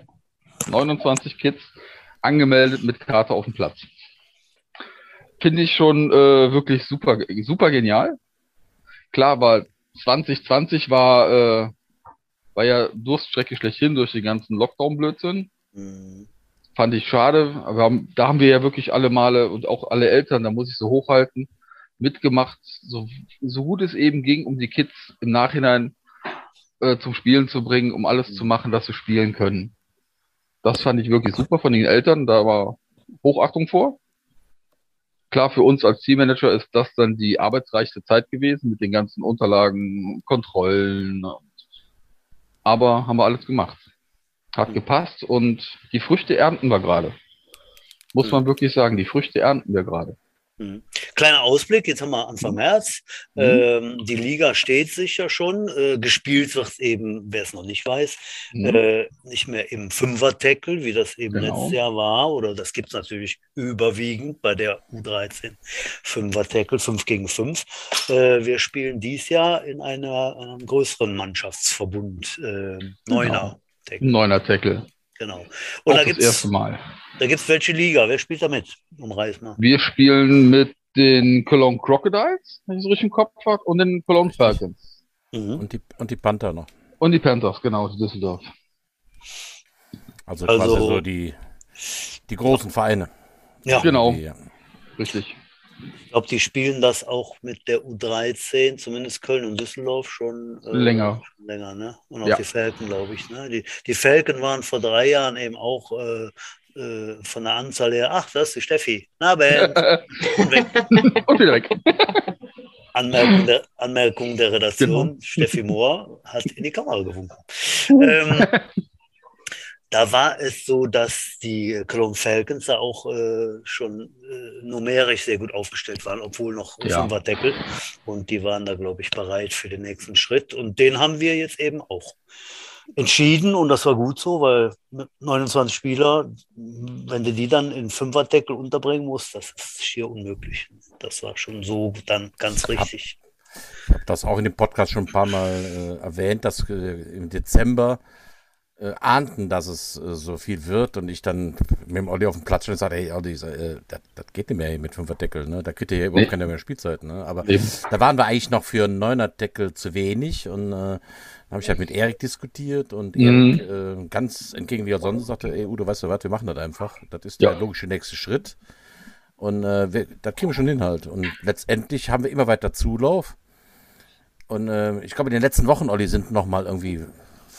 29 Kids angemeldet mit Karte auf dem Platz. Finde ich schon äh, wirklich super, super genial. Klar, war 2020 war, äh, war ja Durststrecke schlechthin durch den ganzen Lockdown-Blödsinn. Mhm. Fand ich schade. Aber haben, da haben wir ja wirklich alle Male und auch alle Eltern, da muss ich so hochhalten, mitgemacht, so, so gut es eben ging, um die Kids im Nachhinein äh, zum Spielen zu bringen, um alles zu machen, dass sie spielen können. Das fand ich wirklich super von den Eltern. Da war Hochachtung vor. Klar, für uns als Teammanager ist das dann die arbeitsreichste Zeit gewesen mit den ganzen Unterlagen, Kontrollen. Aber haben wir alles gemacht. Hat gepasst und die Früchte ernten wir gerade. Muss man wirklich sagen, die Früchte ernten wir gerade. Mhm. Kleiner Ausblick, jetzt haben wir Anfang März. Mhm. Ähm, die Liga steht sich ja schon. Äh, gespielt wird eben, wer es noch nicht weiß, Mhm. äh, nicht mehr im Fünfer-Tackle, wie das eben Genau. letztes Jahr war. Oder das gibt es natürlich überwiegend bei der U13 Fünfer-Tackle, 5 gegen 5. Äh, wir spielen dies Jahr in einer, einem größeren Mannschaftsverbund, äh, Neuner. Tackle, Neuner Tackle. Genau. Auch Und da das gibt es erste Mal. da gibt's welche Liga. Wer spielt da mit? Umreiß mal. Wir spielen mit den Cologne Crocodiles, wenn ich es richtig im Kopf habe, und den Cologne Falcons. Mhm. Und, die, und die Panther noch. Und die Panthers, genau, die Düsseldorf. Also, Also- quasi so die, die großen Vereine. Ja. Genau, Die, richtig. Ich glaube, die spielen das auch mit der U13, zumindest Köln und Düsseldorf schon äh, Länger. schon länger, ne? Und auch Ja. die Falken, glaube ich. Ne? Die, die Falken waren vor drei Jahren eben auch äh, äh, von der Anzahl her, ach, das ist die Steffi. Na, Ben. Und weg. und wieder weg. Anmerkung der, Anmerkung der Redaktion, Genau. Steffi Mohr hat in die Kamera gewunken. ähm, da war es so, dass die Cologne Falcons da auch äh, schon äh, numerisch sehr gut aufgestellt waren, obwohl noch Ja. Fünfer Deckel. Und die waren da, glaube ich, bereit für den nächsten Schritt. Und den haben wir jetzt eben auch entschieden. Und das war gut so, weil mit 29 Spieler, wenn du die dann in Fünferdeckel unterbringen musst, das ist schier unmöglich. Das war schon so dann ganz richtig. Ich habe das auch in dem Podcast schon ein paar Mal äh, erwähnt, dass äh, im Dezember äh, ahnten, dass es äh, so viel wird und ich dann mit dem Olli auf dem Platz stand und sagte, hey Olli, äh, das, das geht nicht mehr mit Fünfer-Deckel, ne? Da kriegt ihr ja überhaupt Nee. keine mehr Spielzeit, ne? Aber Eben. da waren wir eigentlich noch für einen Neuner-Deckel zu wenig und äh, habe ich halt mit Erik diskutiert und Mhm. Erik äh, ganz entgegen wie er sonst sagte, ey Udo, weißt du was, wir machen das einfach. Das ist der Ja. logische nächste Schritt. Und äh, wir, das kriegen wir schon hin halt. Und letztendlich haben wir immer weiter Zulauf. Und äh, ich glaube, in den letzten Wochen, Olli, sind noch mal irgendwie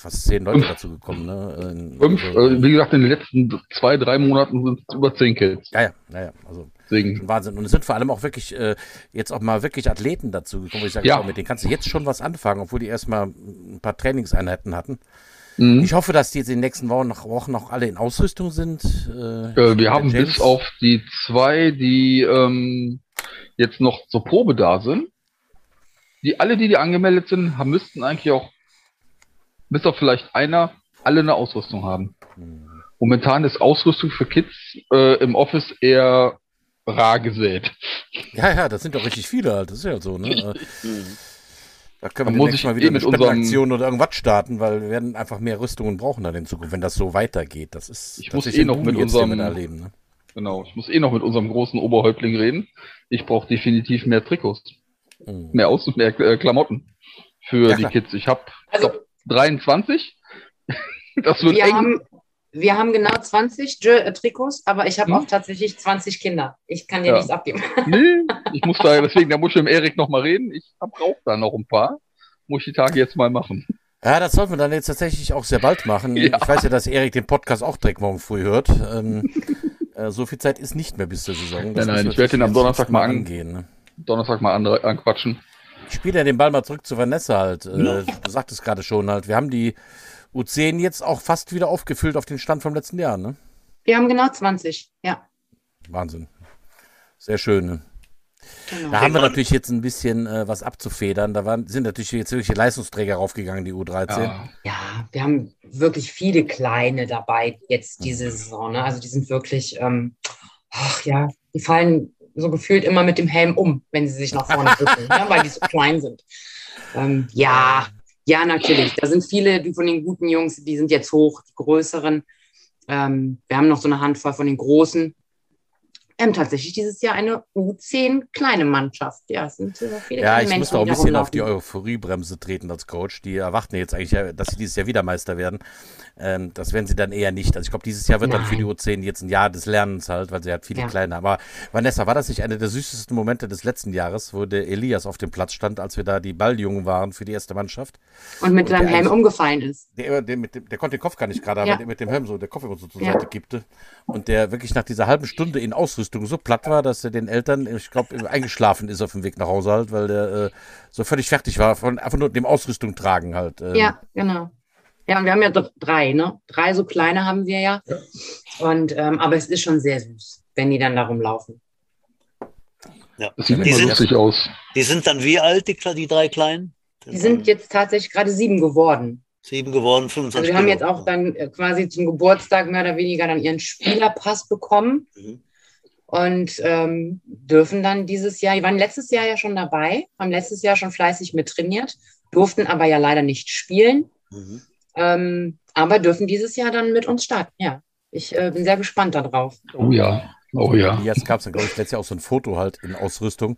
fast zehn Leute dazu gekommen. Ne? Fünf, also- äh, wie gesagt, in den letzten zwei, drei Monaten sind es über zehn Kills. ja, ja, ja, ja, also Deswegen, Wahnsinn. Und es sind vor allem auch wirklich äh, jetzt auch mal wirklich Athleten dazu gekommen, ich sage, Ja. mit denen kannst du jetzt schon was anfangen, obwohl die erstmal ein paar Trainingseinheiten hatten. mhm. Ich hoffe, dass die jetzt in den nächsten Wochen noch, Wochen noch alle in Ausrüstung sind. Äh, äh, wir haben James- bis auf die zwei, die ähm, jetzt noch zur Probe da sind, die alle, die, die angemeldet sind, haben, müssten eigentlich auch, bis auf vielleicht einer, alle eine Ausrüstung haben. Momentan ist Ausrüstung für Kids äh, im Office eher rar gesät. Ja, ja, das sind doch richtig viele halt. Das ist ja so, ne? Äh, Da können wir ich mal wieder eh eine mit unserem- Spendenaktion oder irgendwas starten, weil wir werden einfach mehr Rüstungen brauchen dann in Zukunft, wenn das so weitergeht. Das ist Ich muss eh ein noch mit unserem- erleben. Ne? Genau, ich muss eh noch mit unserem großen Oberhäuptling reden. Ich brauche definitiv mehr Trikots, Mhm. mehr Aus- und mehr äh, Klamotten für Ja, die klar. Kids. Ich habe Also 23. das wird wir eng. haben, wir haben genau 20 Jer- äh, Trikots, aber ich habe Hm? auch tatsächlich 20 Kinder. Ich kann dir Ja. nichts abgeben. Nee, ich muss da, deswegen, da muss ich mit Erik noch mal reden. Ich brauche da noch ein paar. Muss ich die Tage jetzt mal machen. Ja, das sollten wir dann jetzt tatsächlich auch sehr bald machen. Ja. Ich weiß ja, dass Erik den Podcast auch direkt morgen früh hört. Ähm, äh, so viel Zeit ist nicht mehr bis zur Saison. Das Nein, nein, ich werde den am Donnerstag mal an- angehen. Ne? Donnerstag mal andere anquatschen. Ich spiele ja den Ball mal zurück zu Vanessa halt. Äh. Du sagtest gerade schon halt, wir haben die U10 jetzt auch fast wieder aufgefüllt auf den Stand vom letzten Jahr, ne? Wir haben genau 20, ja. Wahnsinn. Sehr schön. Ne? Genau. Da haben wir natürlich jetzt ein bisschen äh, was abzufedern. Da waren, sind natürlich jetzt wirklich Leistungsträger raufgegangen, die U13. Ja. Ja, wir haben wirklich viele kleine dabei jetzt diese. Saison. Ne? Also die sind wirklich, ähm, ach ja, die fallen so gefühlt immer mit dem Helm um, wenn sie sich nach vorne drücken, ne? weil die so klein sind. Ähm, ja, ja, natürlich. Da sind viele die von den guten Jungs, die sind jetzt hoch, die größeren. Ähm, wir haben noch so eine Handvoll von den großen. Wir haben tatsächlich dieses Jahr eine U10 kleine Mannschaft. Ja, es sind äh, viele Ja, ich muss da auch ein bisschen auf die. Euphoriebremse treten als Coach. Die erwarten jetzt eigentlich, ja, dass sie dieses Jahr wieder Meister werden. Ähm, das werden sie dann eher nicht. Also ich glaube, dieses Jahr wird dann für die Nein. U10 jetzt ein Jahr des Lernens halt, weil sie halt viele Ja. kleine. Aber Vanessa, war das nicht einer der süßesten Momente des letzten Jahres, wo der Elias auf dem Platz stand, als wir da die Balljungen waren für die erste Mannschaft? Und mit seinem der Helm umgefallen ist. Der, der, mit dem, der konnte den Kopf gar nicht gerade, Ja. aber der mit dem Helm so, der Kopf immer so zur Ja. Seite kippte. Und der wirklich nach dieser halben Stunde in Ausrüstung so platt war, dass er den Eltern, ich glaube, eingeschlafen ist auf dem Weg nach Hause halt, weil der äh, so völlig fertig war, von einfach nur dem Ausrüstung tragen halt. ähm. Ja, genau. Ja, und wir haben ja doch drei, ne? Drei so kleine haben wir ja. Und, ähm, aber es ist schon sehr süß, wenn die dann da rumlaufen. Ja. Das sieht Ja, immer die, sind, lustig aus. die sind dann wie alt, die, die drei Kleinen? Die sind jetzt tatsächlich gerade sieben geworden. sieben geworden, 25 Also wir haben jetzt auch dann äh, quasi zum Geburtstag mehr oder weniger dann ihren Spielerpass bekommen Mhm. und ähm, dürfen dann dieses Jahr, die waren letztes Jahr ja schon dabei, haben letztes Jahr schon fleißig mit trainiert, durften aber ja leider nicht spielen, Mhm. Ähm, aber dürfen dieses Jahr dann mit uns starten. Ja, ich äh, bin sehr gespannt darauf. Oh ja. Oh ja. Jetzt gab es dann, glaube ich, letztes Jahr auch so ein Foto halt in Ausrüstung,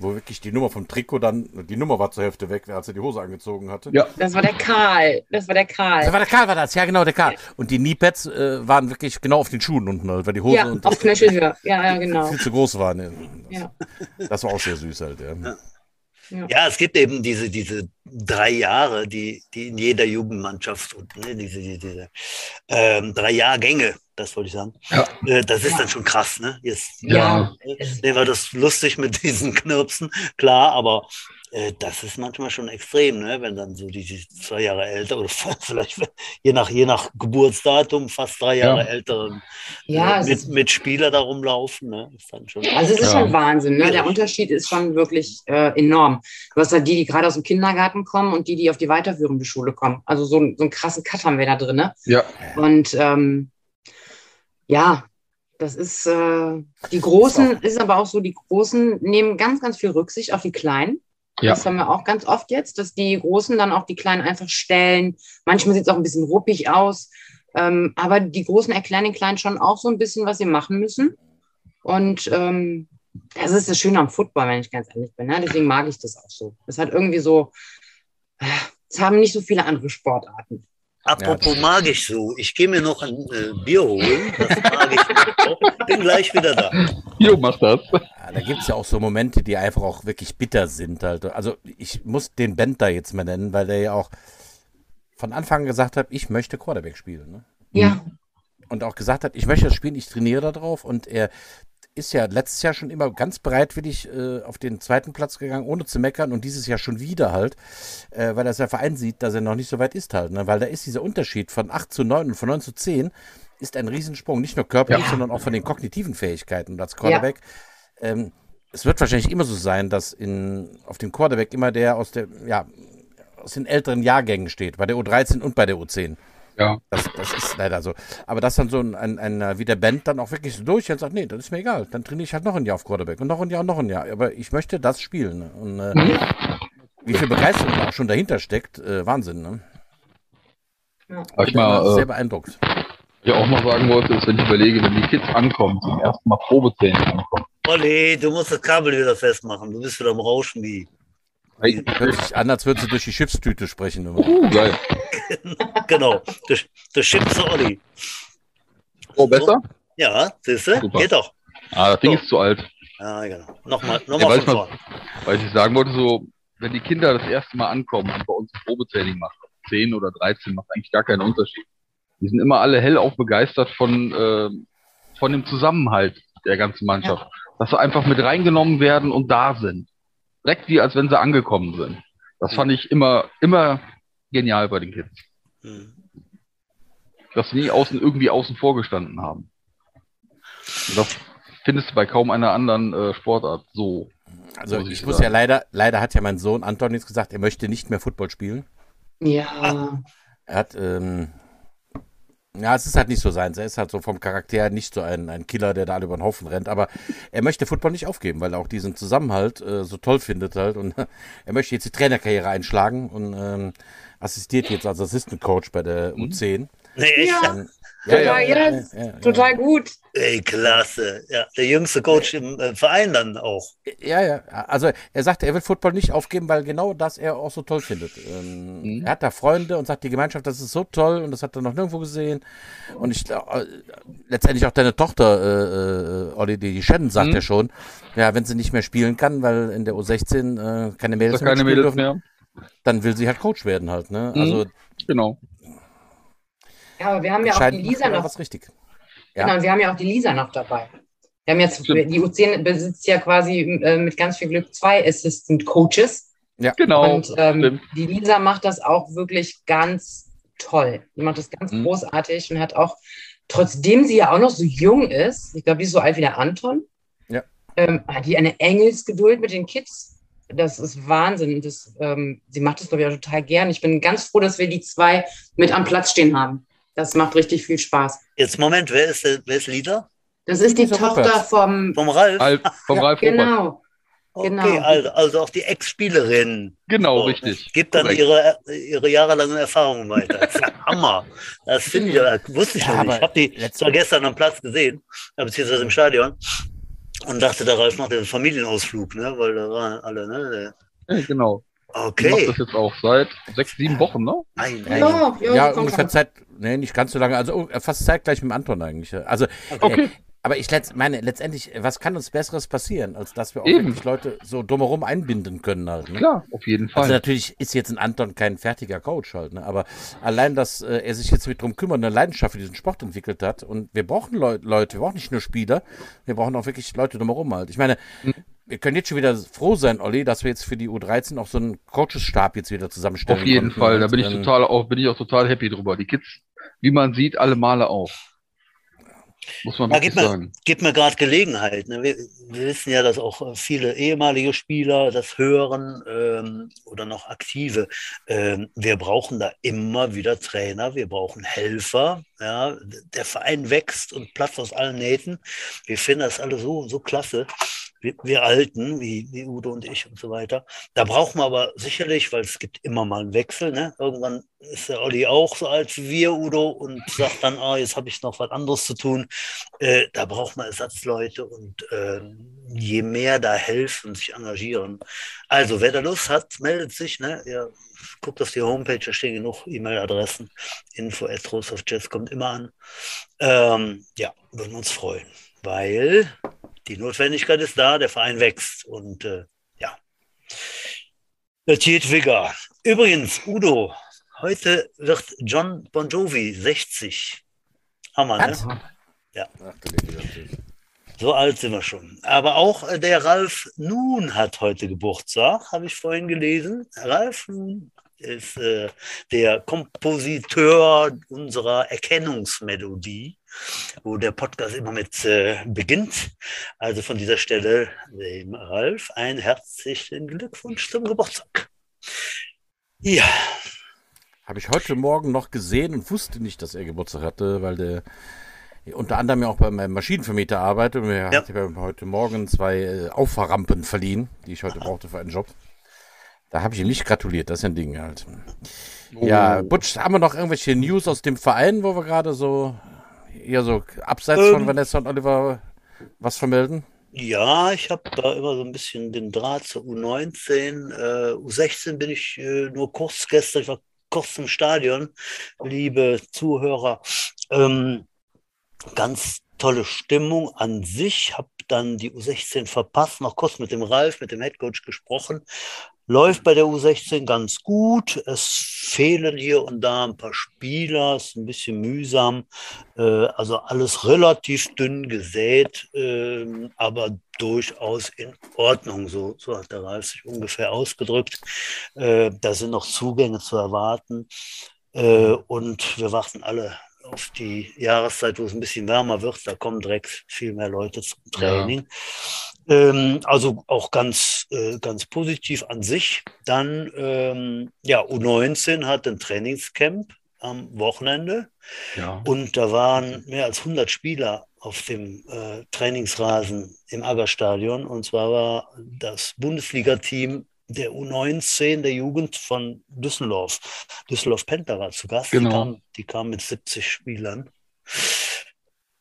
wo wirklich die Nummer vom Trikot dann, die Nummer war zur Hälfte weg, als er die Hose angezogen hatte. Ja. Das war der Karl, das war der Karl. war der Karl, war das, ja genau, der Karl. Und die Kniepads äh, waren wirklich genau auf den Schuhen unten, halt, weil die Hose Ja, und auf Knöchelhöhe. Ja, ja, genau. viel zu groß waren. Das, Ja. das war auch sehr süß halt, ja. Ja, es gibt eben diese, diese drei Jahre, die, die in jeder Jugendmannschaft und ne, diese, diese, diese ähm, drei Jahrgänge, das wollte ich sagen. Ja. Äh, das ist Ja. dann schon krass, ne? Jetzt Ja. ne, war das lustig mit diesen Knirpsen, klar, aber das ist manchmal schon extrem, ne? Wenn dann so die, die zwei Jahre älter oder vielleicht je nach, je nach Geburtsdatum fast drei Jahre Ja. älteren Ja, äh, mit, mit Spieler da rumlaufen, ne? Ist dann schon. also es ist Ja. schon Wahnsinn. Ne? Der Unterschied ist schon wirklich äh, enorm. Du hast halt die, die gerade aus dem Kindergarten kommen und die, die auf die weiterführende Schule kommen. Also so, ein- so einen krassen Cut haben wir da drin. Ne? Ja. Und ähm, ja, das ist äh, die Großen, ist aber auch so, die Großen nehmen ganz, ganz viel Rücksicht auf die Kleinen. Ja. Das haben wir auch ganz oft jetzt, dass die Großen dann auch die Kleinen einfach stellen. Manchmal sieht es auch ein bisschen ruppig aus. Ähm, aber die Großen erklären den Kleinen schon auch so ein bisschen, was sie machen müssen. Und ähm, das ist das Schöne am Football, wenn ich ganz ehrlich bin. Ne? Deswegen mag ich das auch so. Es hat irgendwie so, äh, es haben nicht so viele andere Sportarten. Apropos mag ich so. Ich gehe mir noch ein äh, Bier holen. Das mag ich auch. Bin gleich wieder da. Jo, mach das. Ja, da gibt es ja auch so Momente, die einfach auch wirklich bitter sind. Halt. Also ich muss den Band da jetzt mal nennen, weil der ja auch von Anfang an gesagt hat, ich möchte Quarterback spielen. Ne? Ja, Und auch gesagt hat, ich möchte das spielen, ich trainiere da drauf. Und er ist ja letztes Jahr schon immer ganz bereitwillig äh, auf den zweiten Platz gegangen, ohne zu meckern. Und dieses Jahr schon wieder halt, äh, weil das der Verein sieht, dass er noch nicht so weit ist halt. Ne? Weil da ist dieser Unterschied von 8 zu 9 und von 9 zu 10 ist ein Riesensprung. Nicht nur körperlich, Ja. sondern auch von den kognitiven Fähigkeiten. Und als Quarterback, ähm, es wird wahrscheinlich immer so sein, dass in, auf dem Quarterback immer der aus der, ja, aus den älteren Jahrgängen steht, bei der U13 und bei der U10. Ja. Das, das ist leider so. Aber dass dann so ein, ein, ein wie der Band dann auch wirklich so durch und sagt, nee, das ist mir egal. Dann trainiere ich halt noch ein Jahr auf Quarterback und noch ein Jahr und noch ein Jahr. Aber ich möchte das spielen. Ne? Und äh, Mhm. wie viel Begeisterung da auch schon dahinter steckt, äh, Wahnsinn. Ne? Was ich Bin immer mal sehr äh, beeindruckt. ja auch mal sagen wollte, ist, wenn ich überlege, wenn die Kids ankommen, zum ersten Mal Probetraining ankommen. Olli, du musst das Kabel wieder festmachen. Du bist wieder am Rauschen wie. Hört sich an, als würdest du durch die Schiffstüte sprechen. Immer. uh, geil. Genau. Du, du schimpfst zu Olli. Oh, besser? Ja, siehst du? Super. Geht doch. Ah, das Ding So. ist zu alt. Ja, genau. Nochmal, Ja, nochmal von man- vorn. Weil ich sagen wollte, so, wenn die Kinder das erste Mal ankommen und bei uns ein Probetraining machen, 10 oder 13, macht eigentlich gar keinen Unterschied. Die sind immer alle hellauf begeistert von, äh, von dem Zusammenhalt der ganzen Mannschaft. Dass sie einfach mit reingenommen werden und da sind. Direkt wie als wenn sie angekommen sind. Das fand ich immer, immer genial bei den Kids. Hm. Dass sie nie außen, irgendwie außen vor gestanden haben. Und das findest du bei kaum einer anderen äh, Sportart so. Also muss ich ich muss ja leider, leider hat ja mein Sohn Anton jetzt gesagt, er möchte nicht mehr Football spielen. ja. Er hat, ähm, ja, es ist halt nicht so sein. Er ist halt so vom Charakter nicht so ein, ein Killer, der da über den Haufen rennt. Aber er möchte Football nicht aufgeben, weil er auch diesen Zusammenhalt äh, so toll findet halt. Und er möchte jetzt die Trainerkarriere einschlagen und ähm, assistiert jetzt als Assistant Coach bei der U10. Nee, echt? Ja. Total, ja, das ist Total gut. Ey, klasse. Ja, der jüngste Coach im äh, Verein dann auch. Ja, ja. Also er sagte, er will Football nicht aufgeben, weil genau das er auch so toll findet. Ähm, Mhm. Er hat da Freunde und sagt, die Gemeinschaft, das ist so toll und das hat er noch nirgendwo gesehen. Und ich äh, letztendlich auch deine Tochter, äh, äh, Olli, die Shannon sagt Mhm. ja schon, ja, wenn sie nicht mehr spielen kann, weil in der U16 äh, keine Mädels keine Mädels dürfen, mehr? Dann will sie halt Coach werden halt. Ne? Mhm. Also Genau. Ja, aber wir haben ja auch die Lisa noch. was richtig. Ja. Genau, wir haben ja auch die Lisa noch dabei. Wir haben jetzt, Stimmt. die U10 besitzt ja quasi äh, mit ganz viel Glück zwei Assistant Coaches. Genau. und ähm, die Lisa macht das auch wirklich ganz toll. Die macht das ganz Mhm. großartig und hat auch, trotzdem sie ja auch noch so jung ist, ich glaube, die ist so alt wie der Anton, Ja. ähm, hat die eine Engelsgeduld mit den Kids. Das ist Wahnsinn. Das, ähm, sie macht das, glaube ich, auch total gern. Ich bin ganz froh, dass wir die zwei mit am Platz stehen haben. Das macht richtig viel Spaß. Jetzt, Moment, wer ist, wer ist Leader? Das ist die Lisa Tochter Rupert. vom. Vom Ralf? Alf, vom Ja, Ralf Robert. Genau. Okay, genau. also, also auch die Ex-Spielerin. Genau, So, richtig. Gibt dann Korrekt. ihre, ihre jahrelangen Erfahrungen weiter. Das ist ja Hammer. Das finde ich, ja- wusste ich Ja, noch nicht. Ich habe die zwar gestern am Platz gesehen, beziehungsweise im Stadion, und dachte, der Ralf macht den Familienausflug, ne? weil da waren alle, ne? Ja, genau. Ich mache Okay. das jetzt auch seit sechs, sieben Wochen, ne? Ein, Ja, ein, Ja, ja, ja, ungefähr. Zeit, nee, nicht ganz so lange, also oh, fast zeitgleich mit dem Anton eigentlich. Also, Okay. äh, aber ich letzt, meine, letztendlich, was kann uns Besseres passieren, als dass wir auch Eben. wirklich Leute so drumherum einbinden können halt. Ne? Klar, auf jeden Fall. Also natürlich ist jetzt ein Anton kein fertiger Coach halt, ne? aber allein, dass äh, er sich jetzt mit drum kümmert, eine Leidenschaft für diesen Sport entwickelt hat und wir brauchen Leu Leute, wir brauchen nicht nur Spieler, wir brauchen auch wirklich Leute drumherum halt. Ich meine, Mhm. wir können jetzt schon wieder froh sein, Olli, dass wir jetzt für die U13 auch so einen Coachesstab jetzt wieder zusammenstellen Auf jeden konnten Fall, da bin ich ähm, total auch, bin ich auch total happy drüber. Die Kids, wie man sieht, alle Male auf. Muss man Ja, wirklich gib mir, sagen. gib mir gerade Gelegenheit. Ne? Wir, wir wissen ja, dass auch äh, viele ehemalige Spieler das hören ähm, oder noch aktive. Ähm, wir brauchen da immer wieder Trainer, wir brauchen Helfer. Ja? Der Verein wächst und platzt aus allen Nähten. Wir finden das alle so, so klasse. Wir, Alten, wie, wie Udo und ich und so weiter. Da brauchen wir aber sicherlich, weil es gibt immer mal einen Wechsel, ne? irgendwann ist der Olli auch so alt wie wir, Udo, und sagt dann, ah, jetzt habe ich noch was anderes zu tun. Äh, da braucht man Ersatzleute und äh, je mehr da helfen, sich engagieren. Also, wer da Lust hat, meldet sich. Ne? Ihr guckt auf die Homepage, da stehen genug E-Mail-Adressen. Info at kommt immer an. Ähm, ja, würden uns freuen, weil die Notwendigkeit ist da, der Verein wächst und äh, ja. Der Tiet Wigger. Übrigens, Udo, heute wird John Bon Jovi 60. Hammer, ne? Ja. So alt sind wir schon. Aber auch äh, der Ralf Nun hat heute Geburtstag, habe ich vorhin gelesen. Ralf Nun ist äh, der Kompositeur unserer Erkennungsmelodie, wo der Podcast immer mit äh, beginnt. Also von dieser Stelle dem Ralf einen herzlichen Glückwunsch zum Geburtstag. Ja. Habe ich heute Morgen noch gesehen und wusste nicht, dass er Geburtstag hatte, weil der unter anderem ja auch beim Maschinenvermieter arbeitet. Und er ja. hat heute Morgen zwei äh, Auffahrrampen verliehen, die ich heute brauchte für einen Job. Da habe ich ihm nicht gratuliert, das ist ein Ding halt. Oh. Ja, Butch, haben wir noch irgendwelche News aus dem Verein, wo wir gerade so, eher so abseits ähm, von Vanessa und Oliver was vermelden? Ja, ich habe da immer so ein bisschen den Draht zur U19. Äh, U16 bin ich äh, nur kurz gestern, ich war kurz im Stadion, liebe Zuhörer. Ähm, ganz tolle Stimmung an sich, habe dann die U16 verpasst, noch kurz mit dem Ralf, mit dem Headcoach gesprochen läuft bei der U16 ganz gut. Es fehlen hier und da ein paar Spieler, ist ein bisschen mühsam. Äh, also alles relativ dünn gesät, äh, aber durchaus in Ordnung. So, so hat der Ralf sich ungefähr ausgedrückt. Äh, da sind noch Zugänge zu erwarten. Äh, und wir warten alle auf die Jahreszeit, wo es ein bisschen wärmer wird. Da kommen direkt viel mehr Leute zum Training. Ja. Ähm, also auch ganz, äh, ganz positiv an sich. Dann, ähm, ja, U19 hat ein Trainingscamp am Wochenende. Ja. Und da waren mehr als 100 Spieler auf dem äh, Trainingsrasen im Aggerstadion. Und zwar war das Bundesliga-Team der U19 der Jugend von Düsseldorf. Düsseldorf Panther war zu Gast. Genau. Die kamen die kam mit 70 Spielern.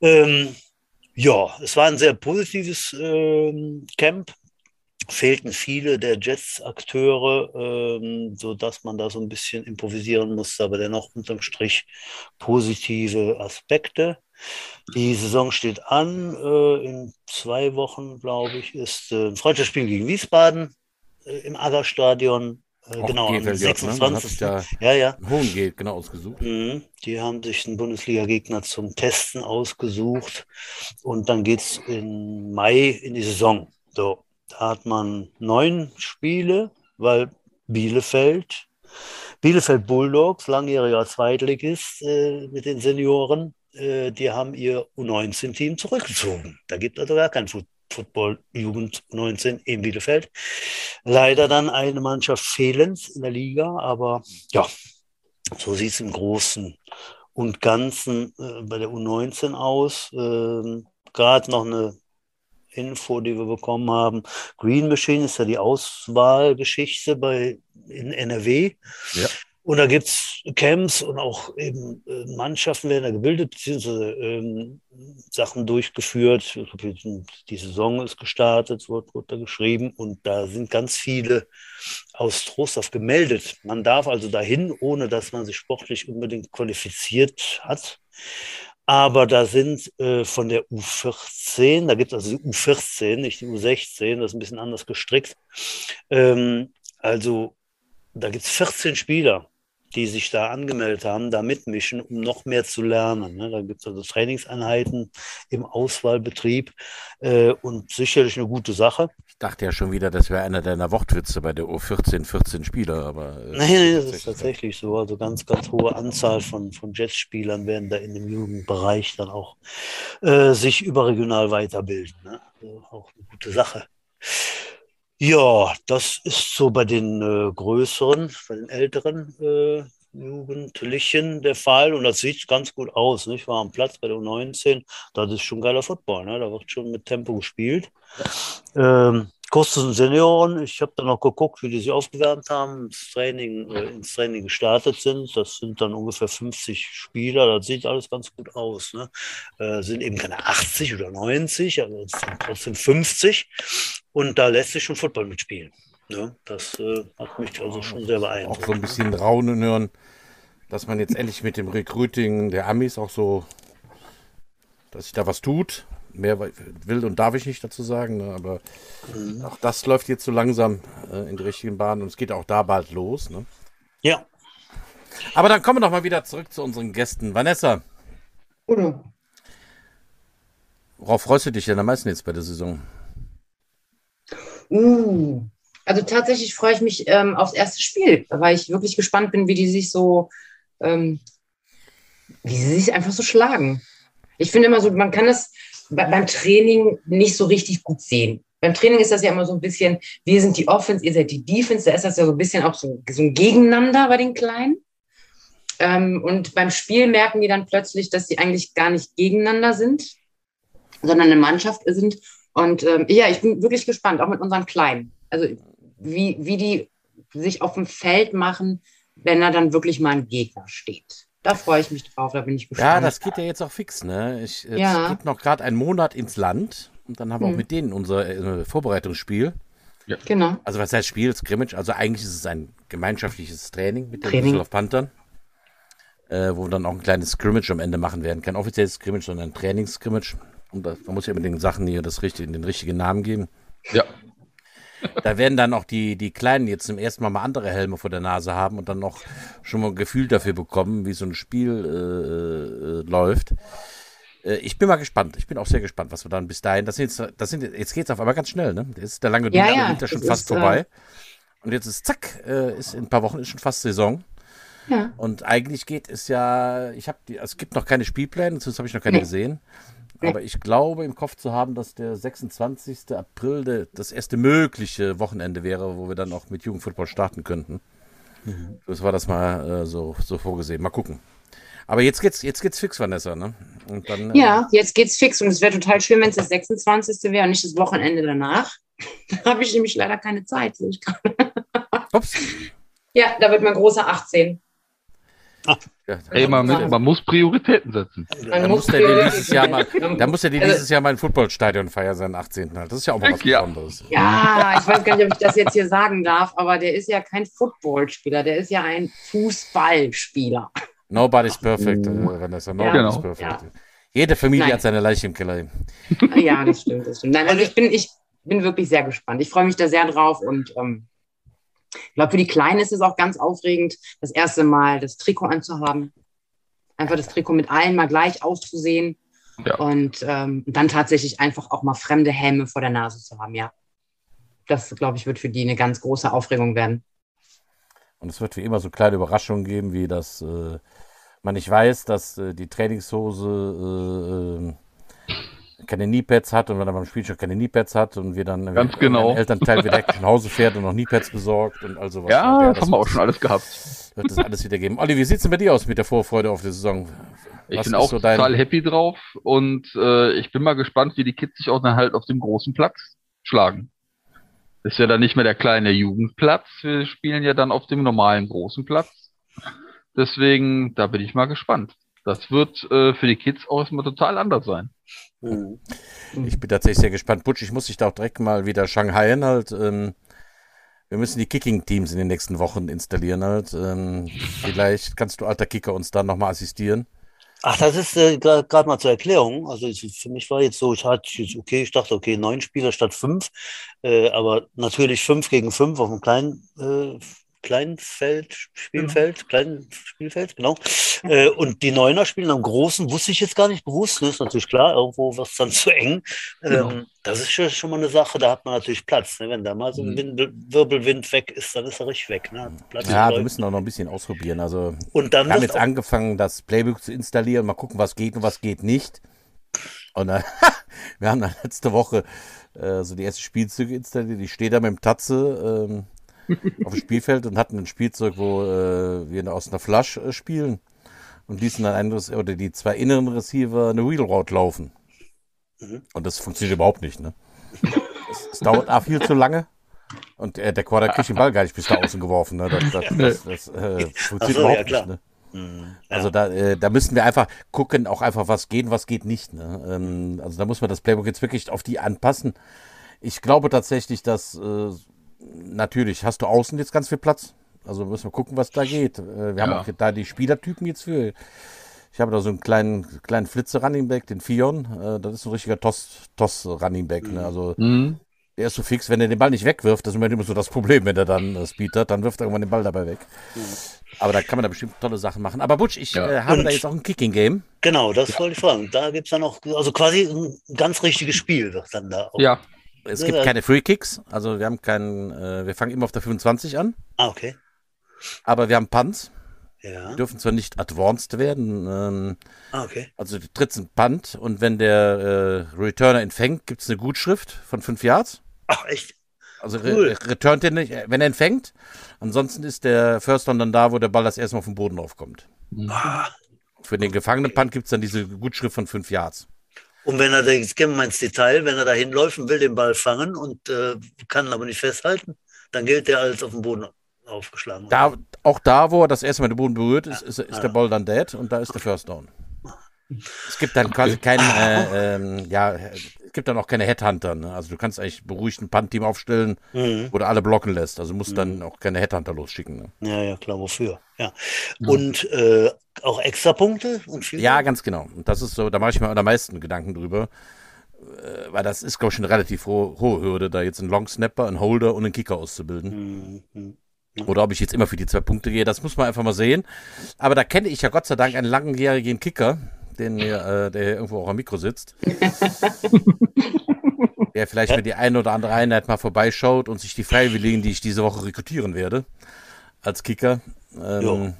Ähm, ja, es war ein sehr positives ähm, Camp. Fehlten viele der Jets-Akteure, ähm, sodass man da so ein bisschen improvisieren musste, aber dennoch unterm Strich positive Aspekte. Die Saison steht an. Äh, in zwei Wochen, glaube ich, ist äh, ein Freundschaftsspiel gegen Wiesbaden im Aggerstadion. Äh, genau, am 26. Ne? Ja, ja. Hohen geht genau ausgesucht. Mhm. Die haben sich einen Bundesliga-Gegner zum Testen ausgesucht. Und dann geht es im Mai in die Saison. So, da hat man neun Spiele, weil Bielefeld, Bielefeld Bulldogs, langjähriger Zweitligist äh, mit den Senioren, äh, die haben ihr U19-Team zurückgezogen. Da gibt also gar kein Football. Football Jugend 19 in Bielefeld. Leider dann eine Mannschaft fehlend in der Liga, aber ja, so sieht es im Großen und Ganzen äh, bei der U19 aus. Ähm, Gerade noch eine Info, die wir bekommen haben. Green Machine ist ja die Auswahlgeschichte bei, in NRW. Ja. Und da gibt es Camps und auch eben äh, Mannschaften werden da gebildet, beziehungsweise ähm, Sachen durchgeführt. Die Saison ist gestartet, wird, wird da geschrieben und da sind ganz viele aus Trostorf gemeldet. Man darf also dahin, ohne dass man sich sportlich unbedingt qualifiziert hat. Aber da sind äh, von der U14, da gibt es also die U14, nicht die U16, das ist ein bisschen anders gestrickt. Ähm, also da gibt es 14 Spieler die sich da angemeldet haben, da mitmischen, um noch mehr zu lernen. Ne? Da gibt es also Trainingseinheiten im Auswahlbetrieb äh, und sicherlich eine gute Sache. Ich dachte ja schon wieder, das wäre einer deiner Wortwitze bei der U14, 14 Spieler, aber. Äh, nein, nein, das ist tatsächlich so. Also ganz, ganz hohe Anzahl von, von Jets-Spielern werden da in dem Jugendbereich dann auch äh, sich überregional weiterbilden. Ne? Also auch eine gute Sache. Ja, das ist so bei den äh, größeren, bei den älteren äh, Jugendlichen der Fall und das sieht ganz gut aus. Ich war am Platz bei der U19, das ist schon geiler Football, ne? da wird schon mit Tempo gespielt. Ähm, zu den Senioren, ich habe dann noch geguckt, wie die sich aufgewärmt haben, ins Training, äh, ins Training gestartet sind. Das sind dann ungefähr 50 Spieler, das sieht alles ganz gut aus. Ne? Äh, sind eben keine 80 oder 90, aber es sind trotzdem 50 und da lässt sich schon Football mitspielen. Ne? Das äh, hat mich also schon sehr beeindruckt. Auch so ein bisschen Raunen hören, dass man jetzt endlich mit dem Recruiting der Amis auch so, dass sich da was tut. Mehr will und darf ich nicht dazu sagen, ne? aber mhm. auch das läuft jetzt so langsam äh, in die richtigen Bahnen und es geht auch da bald los. Ne? Ja. Aber dann kommen wir doch mal wieder zurück zu unseren Gästen. Vanessa. Oder? Worauf freust du dich denn am meisten jetzt bei der Saison? Uh, also tatsächlich freue ich mich ähm, aufs erste Spiel, weil ich wirklich gespannt bin, wie die sich so, ähm, wie sie sich einfach so schlagen. Ich finde immer so, man kann es beim Training nicht so richtig gut sehen. Beim Training ist das ja immer so ein bisschen, wir sind die Offense, ihr seid die Defense, da ist das ja so ein bisschen auch so, so ein Gegeneinander bei den Kleinen. Ähm, und beim Spiel merken die dann plötzlich, dass sie eigentlich gar nicht gegeneinander sind, sondern eine Mannschaft sind. Und ähm, ja, ich bin wirklich gespannt, auch mit unseren Kleinen. Also wie, wie die sich auf dem Feld machen, wenn da dann wirklich mal ein Gegner steht. Da freue ich mich drauf, da bin ich gespannt. Ja, das geht ja jetzt auch fix, ne? Ich, es ja. geht noch gerade einen Monat ins Land und dann haben wir hm. auch mit denen unser äh, Vorbereitungsspiel. Ja. Genau. Also was heißt Spiel, Scrimmage? Also eigentlich ist es ein gemeinschaftliches Training mit den Düsseldorf Panthern, äh, wo wir dann auch ein kleines Scrimmage am Ende machen werden. Kein offizielles Scrimmage, sondern ein Trainingsscrimmage. Und da, man muss ja mit den Sachen hier das richtige, den richtigen Namen geben. Ja. Da werden dann auch die, die Kleinen jetzt zum ersten Mal mal andere Helme vor der Nase haben und dann noch schon mal ein Gefühl dafür bekommen, wie so ein Spiel äh, äh, läuft. Äh, ich bin mal gespannt. Ich bin auch sehr gespannt, was wir dann bis dahin. Das sind jetzt, das sind, jetzt geht es auf einmal ganz schnell, ne? Jetzt ist der lange ja, ja, Winter schon fast ist, vorbei. Äh, und jetzt ist zack, äh, ist in ein paar Wochen ist schon fast Saison. Ja. Und eigentlich geht es ja, ich habe die, also es gibt noch keine Spielpläne, sonst habe ich noch keine nee. gesehen. Aber ich glaube im Kopf zu haben, dass der 26. April de, das erste mögliche Wochenende wäre, wo wir dann auch mit Jugendfootball starten könnten. Mhm. Das war das mal äh, so, so vorgesehen. Mal gucken. Aber jetzt geht's, jetzt geht's fix, Vanessa, ne? Dann, äh, ja, jetzt geht's fix und es wäre total schön, wenn es das 26. wäre und nicht das Wochenende danach. da habe ich nämlich leider keine Zeit, sehe ich gerade. Ups. Ja, da wird mein großer 18. Ja, Ey, man, man, muss Prioritäten setzen. Da muss der dieses Jahr mal, da muss er dieses Jahr mal ein Footballstadion feiern, seinen 18. Halt. Das ist ja auch mal was ja. Besonderes. Ja, ich weiß gar nicht, ob ich das jetzt hier sagen darf, aber der ist ja kein Footballspieler, der ist ja ein Fußballspieler. Nobody's perfect, äh, Vanessa. Nobody's ja. Genau. perfect. Ja. Jede Familie Nein. hat seine Leiche im Keller. Ja, das stimmt, das stimmt. Nein, also ich bin, ich bin wirklich sehr gespannt. Ich freue mich da sehr drauf und ähm, ich glaube, für die Kleinen ist es auch ganz aufregend, das erste Mal das Trikot anzuhaben. Einfach das Trikot mit allen mal gleich auszusehen. Ja. Und ähm, dann tatsächlich einfach auch mal fremde Helme vor der Nase zu haben, ja. Das, glaube ich, wird für die eine ganz große Aufregung werden. Und es wird wie immer so kleine Überraschungen geben, wie dass äh, man nicht weiß, dass äh, die Trainingshose äh, keine Kneepads hat und wenn er beim Spiel schon keine Kneepads hat und wir dann Ganz genau. Elternteil wieder nach Hause fährt und noch Kneepads besorgt und all sowas. Ja, ja das haben wir auch schon alles gehabt. Wird das alles wieder geben. Olli, wie sieht es denn bei dir aus mit der Vorfreude auf die Saison? Was ich bin auch so dein... total happy drauf und äh, ich bin mal gespannt, wie die Kids sich auch dann halt auf dem großen Platz schlagen. ist ja dann nicht mehr der kleine Jugendplatz. Wir spielen ja dann auf dem normalen großen Platz. Deswegen, da bin ich mal gespannt. Das wird äh, für die Kids auch erstmal total anders sein. Ich bin tatsächlich sehr gespannt. Butch, ich muss dich da auch direkt mal wieder Shanghaien halt. Ähm, wir müssen die Kicking-Teams in den nächsten Wochen installieren halt. Ähm, vielleicht kannst du, alter Kicker, uns da nochmal assistieren. Ach, das ist äh, gerade mal zur Erklärung. Also für mich war jetzt so, ich hatte okay, ich dachte, okay, neun Spieler statt fünf, äh, aber natürlich fünf gegen fünf auf einem kleinen äh, Kleinfeld, Spielfeld, genau. Klein Spielfeld, genau. Äh, und die Neuner spielen am Großen, wusste ich jetzt gar nicht bewusst, ne? ist natürlich klar, irgendwo wird es dann zu eng. Genau. Ähm, das ist schon, schon mal eine Sache, da hat man natürlich Platz. Ne? Wenn da mal so ein mhm. Wind, Wirbelwind weg ist, dann ist er richtig weg. Ne? ja, wir müssen auch noch ein bisschen ausprobieren. Also, und dann wir haben jetzt angefangen, das Playbook zu installieren, mal gucken, was geht und was geht nicht. Und äh, wir haben dann letzte Woche äh, so die ersten Spielzüge installiert. Ich stehe da mit dem Tatze. Ähm, auf dem Spielfeld und hatten ein Spielzeug, wo äh, wir aus einer Flasche äh, spielen und ließen dann ein, oder die zwei inneren Receiver eine Wheel Route laufen. Mhm. Und das funktioniert überhaupt nicht, ne? Es, es dauert A viel zu lange. Und äh, der Quarter kriegt den Ball gar nicht bis da außen geworfen. Ne? Das, das, das, das äh, funktioniert so, überhaupt ja, nicht. Ne? Mhm. Also da, äh, da müssen wir einfach gucken, auch einfach, was geht und was geht nicht. Ne? Ähm, also da muss man das Playbook jetzt wirklich auf die anpassen. Ich glaube tatsächlich, dass äh, natürlich hast du außen jetzt ganz viel Platz. Also müssen wir gucken, was da geht. Äh, wir haben Ja. auch da die Spielertypen jetzt für. Ich habe da so einen kleinen, kleinen Flitze Running Back, den Fion. Äh, das ist ein richtiger Toss, Toss Running Back. Ne? Also Mhm. der ist so fix, wenn er den Ball nicht wegwirft, das ist immer so das Problem, wenn er dann äh, Speed hat, dann wirft er irgendwann den Ball dabei weg. Aber da kann man da bestimmt tolle Sachen machen. Aber Butch, ich Ja. äh, habe Und- da jetzt auch ein Kicking-Game. Genau, das wollte ich fragen. Da gibt es dann auch, also quasi ein ganz richtiges Spiel wird dann da auch. Ja, Es gibt keine Free Kicks, also wir haben keinen, äh, wir fangen immer auf der 25 an, Ah, okay. aber wir haben Punts, Ja. die dürfen zwar nicht advanced werden, ähm, Ah, okay. also du trittst einen Punt und wenn der äh, Returner ihn fängt, gibt es eine Gutschrift von 5 Yards. Ach, echt? Also Cool. re returnt er nicht, äh, wenn er ihn fängt. Ansonsten ist der First Down dann da, wo der Ball das erste Mal auf den Boden aufkommt. Ah. Für den gefangenen Punt gibt es dann diese Gutschrift von 5 Yards. Und wenn er, da- jetzt gehen wir mal ins Detail, wenn er da hinläuft und will den Ball fangen und äh, kann ihn aber nicht festhalten, dann gilt der als auf dem Boden aufgeschlagen. Da, auch da, wo er das erste Mal den Boden berührt, ist, ist, ist Ja. der Ball dann dead und da ist der First Down. Es gibt dann quasi keinen, äh, ähm, ja, es gibt dann auch keine Headhunter. Ne? Also du kannst eigentlich beruhigt ein Punt-Team aufstellen, Mhm. wo du alle blocken lässt. Also musst dann auch keine Headhunter losschicken. Ne? Ja, ja, klar, wofür? Ja. Und äh, auch Extrapunkte und viel. Ja, ganz genau. Und das ist so, da mache ich mir am meisten Gedanken drüber. Äh, Weil das ist, glaube ich, schon eine relativ hohe, hohe Hürde, da jetzt einen Long Snapper, einen Holder und einen Kicker auszubilden. Mhm. Oder ob ich jetzt immer für die zwei Punkte gehe, das muss man einfach mal sehen. Aber da kenne ich ja Gott sei Dank einen langjährigen Kicker, den mir, äh, der hier irgendwo auch am Mikro sitzt. der vielleicht mit die eine oder andere Einheit mal vorbeischaut und sich die Freiwilligen, die ich diese Woche rekrutieren werde, als Kicker. Ähm,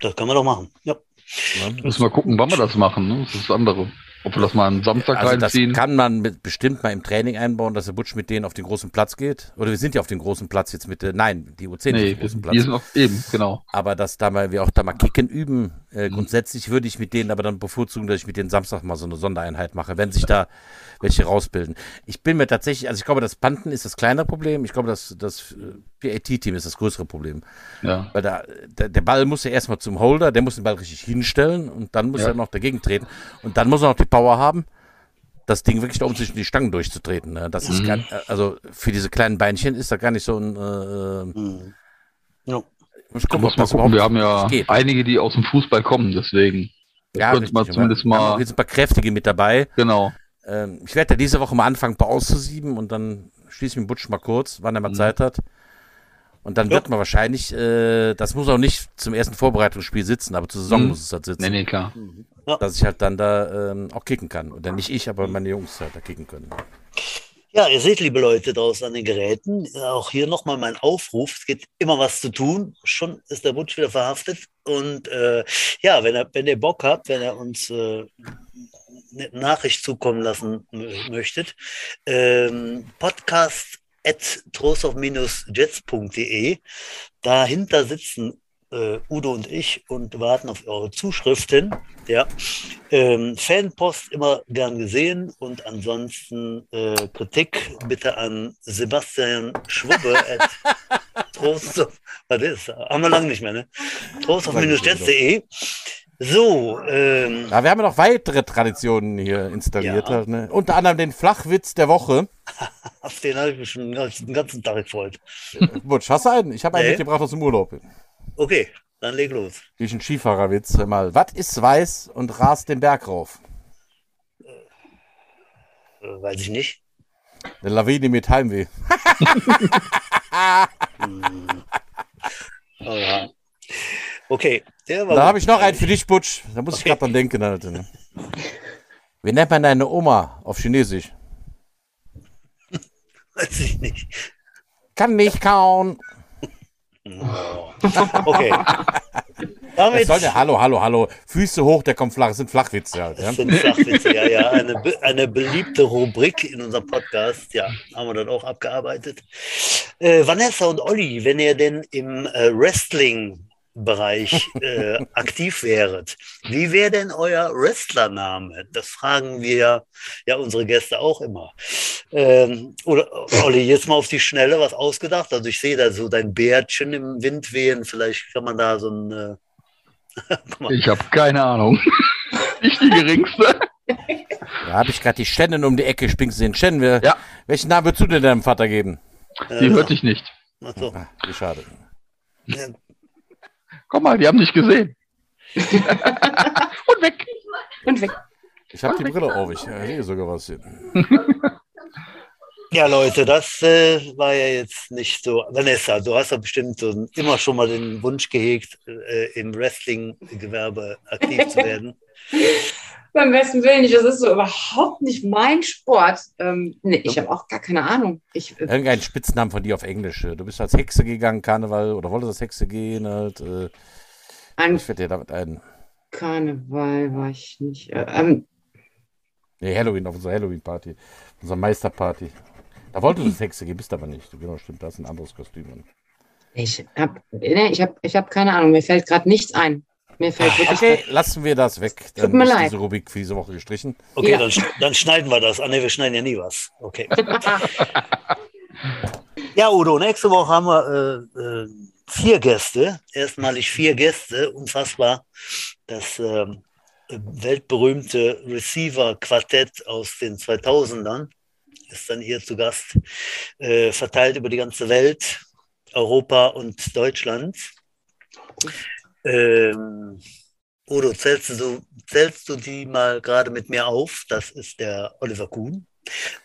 Das kann man doch machen. Ja. ne? müssen wir gucken, wann wir das machen. Ne? Das ist das andere. Ob wir das mal am Samstag Also das reinziehen. kann man mit, bestimmt mal im Training einbauen, dass der Butch mit denen auf den großen Platz geht. Oder wir sind ja auf den großen Platz jetzt mit, äh, nein, die U10 ist auf Nee, dem großen Platz. wir sind auf, eben, genau. aber dass da mal wir auch da mal Kicken üben. Äh, Mhm. grundsätzlich würde ich mit denen aber dann bevorzugen, dass ich mit denen Samstag mal so eine Sondereinheit mache, wenn sich da welche rausbilden. Ich bin mir tatsächlich, also ich glaube, das Panten ist das kleinere Problem. Ich glaube, das, das PAT-Team ist das größere Problem. Ja. Weil da, der, der Ball muss ja erstmal zum Holder, der muss den Ball richtig hinstellen und dann muss Ja. er noch dagegen treten. Und dann muss er noch die Power haben, das Ding wirklich da um zwischen die Stangen durchzutreten. Ne? Das ist Mhm. gar, also für diese kleinen Beinchen ist da gar nicht so ein. Äh, Mhm. Ja. gucken, muss das gucken, wir haben ja geht. einige, die aus dem Fußball kommen, deswegen. Das Ja, könnte man zumindest mal, jetzt ein paar kräftige mit dabei. genau. Ähm, ich werde ja diese Woche mal anfangen, ein paar auszusieben und dann schließe ich mit Butsch mal kurz, wann er mal Mhm. Zeit hat. Und dann Ja. wird man wahrscheinlich, äh, das muss auch nicht zum ersten Vorbereitungsspiel sitzen, aber zur Saison Mhm. muss es halt sitzen. Nee, nee, klar. Dass ich halt dann da ähm, auch kicken kann. Oder nicht ich, aber meine Jungs halt da kicken können. Ja, ihr seht, liebe Leute draußen an den Geräten, auch hier nochmal mein Aufruf. Es gibt immer was zu tun. Schon ist der Butch wieder verhaftet. Und äh, ja, wenn, er, wenn ihr Bock habt, wenn ihr uns äh, eine Nachricht zukommen lassen mö- möchtet, ähm, podcast at jetsde Dahinter sitzen äh, Udo und ich und warten auf eure Zuschriften. Ja. Ähm, Fanpost immer gern gesehen und ansonsten äh, Kritik bitte an Sebastian Schwubbe at Trost was ist? Haben wir lange nicht mehr, ne? Trostorf-Netz.de. So, ähm, Ja, wir haben ja noch weitere Traditionen hier installiert. Ja. Ne? Unter anderem den Flachwitz der Woche. auf den habe ich mich schon den ganzen Tag gefreut. Butsch, hast du einen? Ich habe einen Nee. mitgebracht aus dem Urlaub. Okay, dann leg los. Durch einen Skifahrerwitz. Hör Mal, was ist weiß und rast den Berg rauf? Äh, weiß ich nicht. Eine Lawine mit Heimweh. Hm. Oh, ja. Okay, der war Da habe ich noch einen für dich, Butsch. Da muss ich Okay. gerade dran denken. Alter, ne? Wie nennt man deine Oma auf Chinesisch? Weiß ich nicht. Kann nicht kauen. Okay. Damit, soll der, hallo, hallo, hallo. Füße hoch, der kommt flach. Das sind Flachwitze halt. Ja? Das sind Flachwitze, ja, ja. Eine, eine beliebte Rubrik in unserem Podcast. Ja, haben wir dann auch abgearbeitet. Äh, Vanessa und Olli, wenn ihr denn im äh, Wrestling Bereich äh, aktiv wäret. Wie wäre denn euer Wrestlername? Das fragen wir ja unsere Gäste auch immer. Ähm, oder Olli, jetzt mal auf die Schnelle was ausgedacht. Also ich sehe da so dein Bärtchen im Wind wehen. Vielleicht kann man da so ein. Äh, ich habe keine Ahnung. Nicht die geringste. Da habe ich gerade die Shannon um die Ecke. Springst du den Shannon? Wir, ja. Welchen Namen würdest du denn deinem Vater geben? Die äh, hörte ich nicht. Ach so. Wie schade. Ja, Komm mal, die haben dich gesehen. Und weg. Und weg. Ich habe die. Brille auf, ich sehe sogar was hier. Ja, Leute, das äh, war ja jetzt nicht so. Vanessa, du hast ja bestimmt so immer schon mal den Wunsch gehegt, äh, im Wrestling-Gewerbe aktiv zu werden. Beim besten Willen nicht. Das ist so überhaupt nicht mein Sport. Ähm, nee, ich habe auch gar keine Ahnung. Ich, äh, Irgendein Spitznamen von dir auf Englisch. Du bist als Hexe gegangen, Karneval, oder wolltest als Hexe gehen? Halt, äh, An ich werde dir damit ein. Karneval war ich nicht. Äh, ähm, nee, Halloween, auf unserer Halloween-Party. Unserer Meisterparty. Da wolltest du als Hexe gehen, bist aber nicht. Genau, stimmt, da ist ein anderes Kostüm. Ich habe nee, ich hab, ich hab keine Ahnung. Mir fällt gerade nichts ein. Mir fällt wirklich okay, lassen wir das weg. Dann Tut mir ist leid. diese Rubrik für diese Woche gestrichen. Okay, ja. dann, dann, schneiden wir das. Ah, ne, wir schneiden ja nie was. Okay. ja, Udo, nächste Woche haben wir äh, äh, vier Gäste. Erstmalig vier Gäste. Unfassbar. Das äh, weltberühmte Receiver-Quartett aus den 2000ern ist dann hier zu Gast, äh, verteilt über die ganze Welt, Europa und Deutschland. Ähm, Udo, zählst du, zählst du die mal gerade mit mir auf? Das ist der Oliver Kuhn,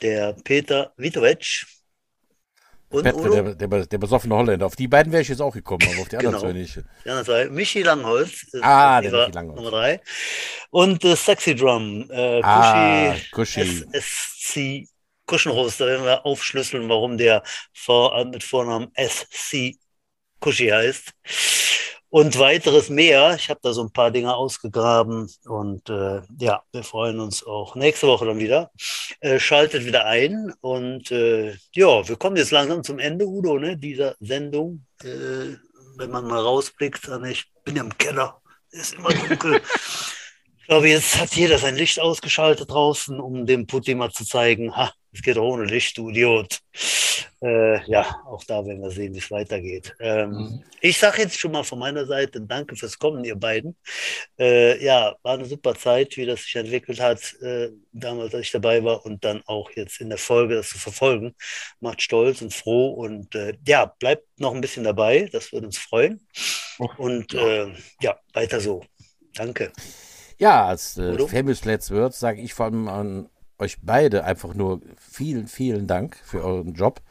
der Peter Vitovic und Pet, Udo. Der, der, der, besoffene Holländer. Auf die beiden wäre ich jetzt auch gekommen, aber auf die anderen genau. zwei nicht. Die anderen zwei. Michi Langholz. Ah, der Michi Langholz. Nummer drei. Und äh, Sexy Drum. Äh, ah, Kushi. SC Kuschenrost. Da werden wir aufschlüsseln, warum der vor, mit Vornamen SC Kushi heißt und weiteres mehr. Ich habe da so ein paar Dinge ausgegraben und äh, ja, wir freuen uns auch nächste Woche dann wieder. Äh, schaltet wieder ein und äh, ja, wir kommen jetzt langsam zum Ende, Udo, ne, dieser Sendung. Äh, wenn man mal rausblickt, dann ich bin ja im Keller, ist immer dunkel. ich glaube, jetzt hat jeder sein Licht ausgeschaltet draußen, um dem Putin mal zu zeigen, ha, es geht ohne Licht, du Idiot. Äh, ja, auch da werden wir sehen, wie es weitergeht. Ähm, mhm. Ich sage jetzt schon mal von meiner Seite Danke fürs Kommen, ihr beiden. Äh, ja, war eine super Zeit, wie das sich entwickelt hat, äh, damals, als ich dabei war und dann auch jetzt in der Folge das zu verfolgen. Macht stolz und froh und äh, ja, bleibt noch ein bisschen dabei, das würde uns freuen. Und ja, äh, ja weiter so. Danke. Ja, als äh, Famous Let's Words sage ich vor allem an euch beide einfach nur vielen, vielen Dank für euren Job.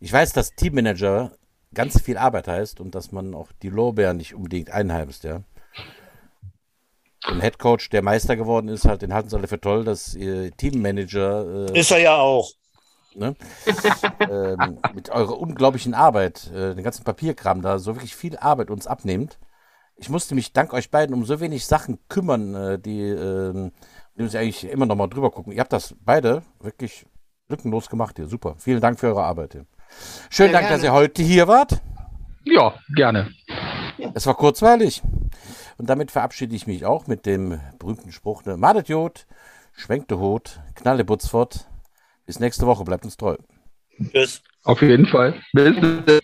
Ich weiß, dass Teammanager ganz viel Arbeit heißt und dass man auch die Lorbeeren nicht unbedingt einheimst, ja. Ein Headcoach, der Meister geworden ist, halt, den halten sie alle für toll, dass ihr Teammanager. Äh, ist er ja auch. Ne, ähm, mit eurer unglaublichen Arbeit, äh, den ganzen Papierkram da, so wirklich viel Arbeit uns abnehmt. Ich musste mich dank euch beiden um so wenig Sachen kümmern, äh, die äh, wir müssen eigentlich immer noch mal drüber gucken. Ihr habt das beide wirklich lückenlos gemacht hier. Super. Vielen Dank für eure Arbeit hier. Schönen Dank, gerne. dass ihr heute hier wart. Ja, gerne. Es war kurzweilig. Und damit verabschiede ich mich auch mit dem berühmten Spruch: ne, Madet Jod, schwenkte Hut, knalle Butzfort. Bis nächste Woche, bleibt uns treu. Tschüss. Auf jeden Fall. Bis.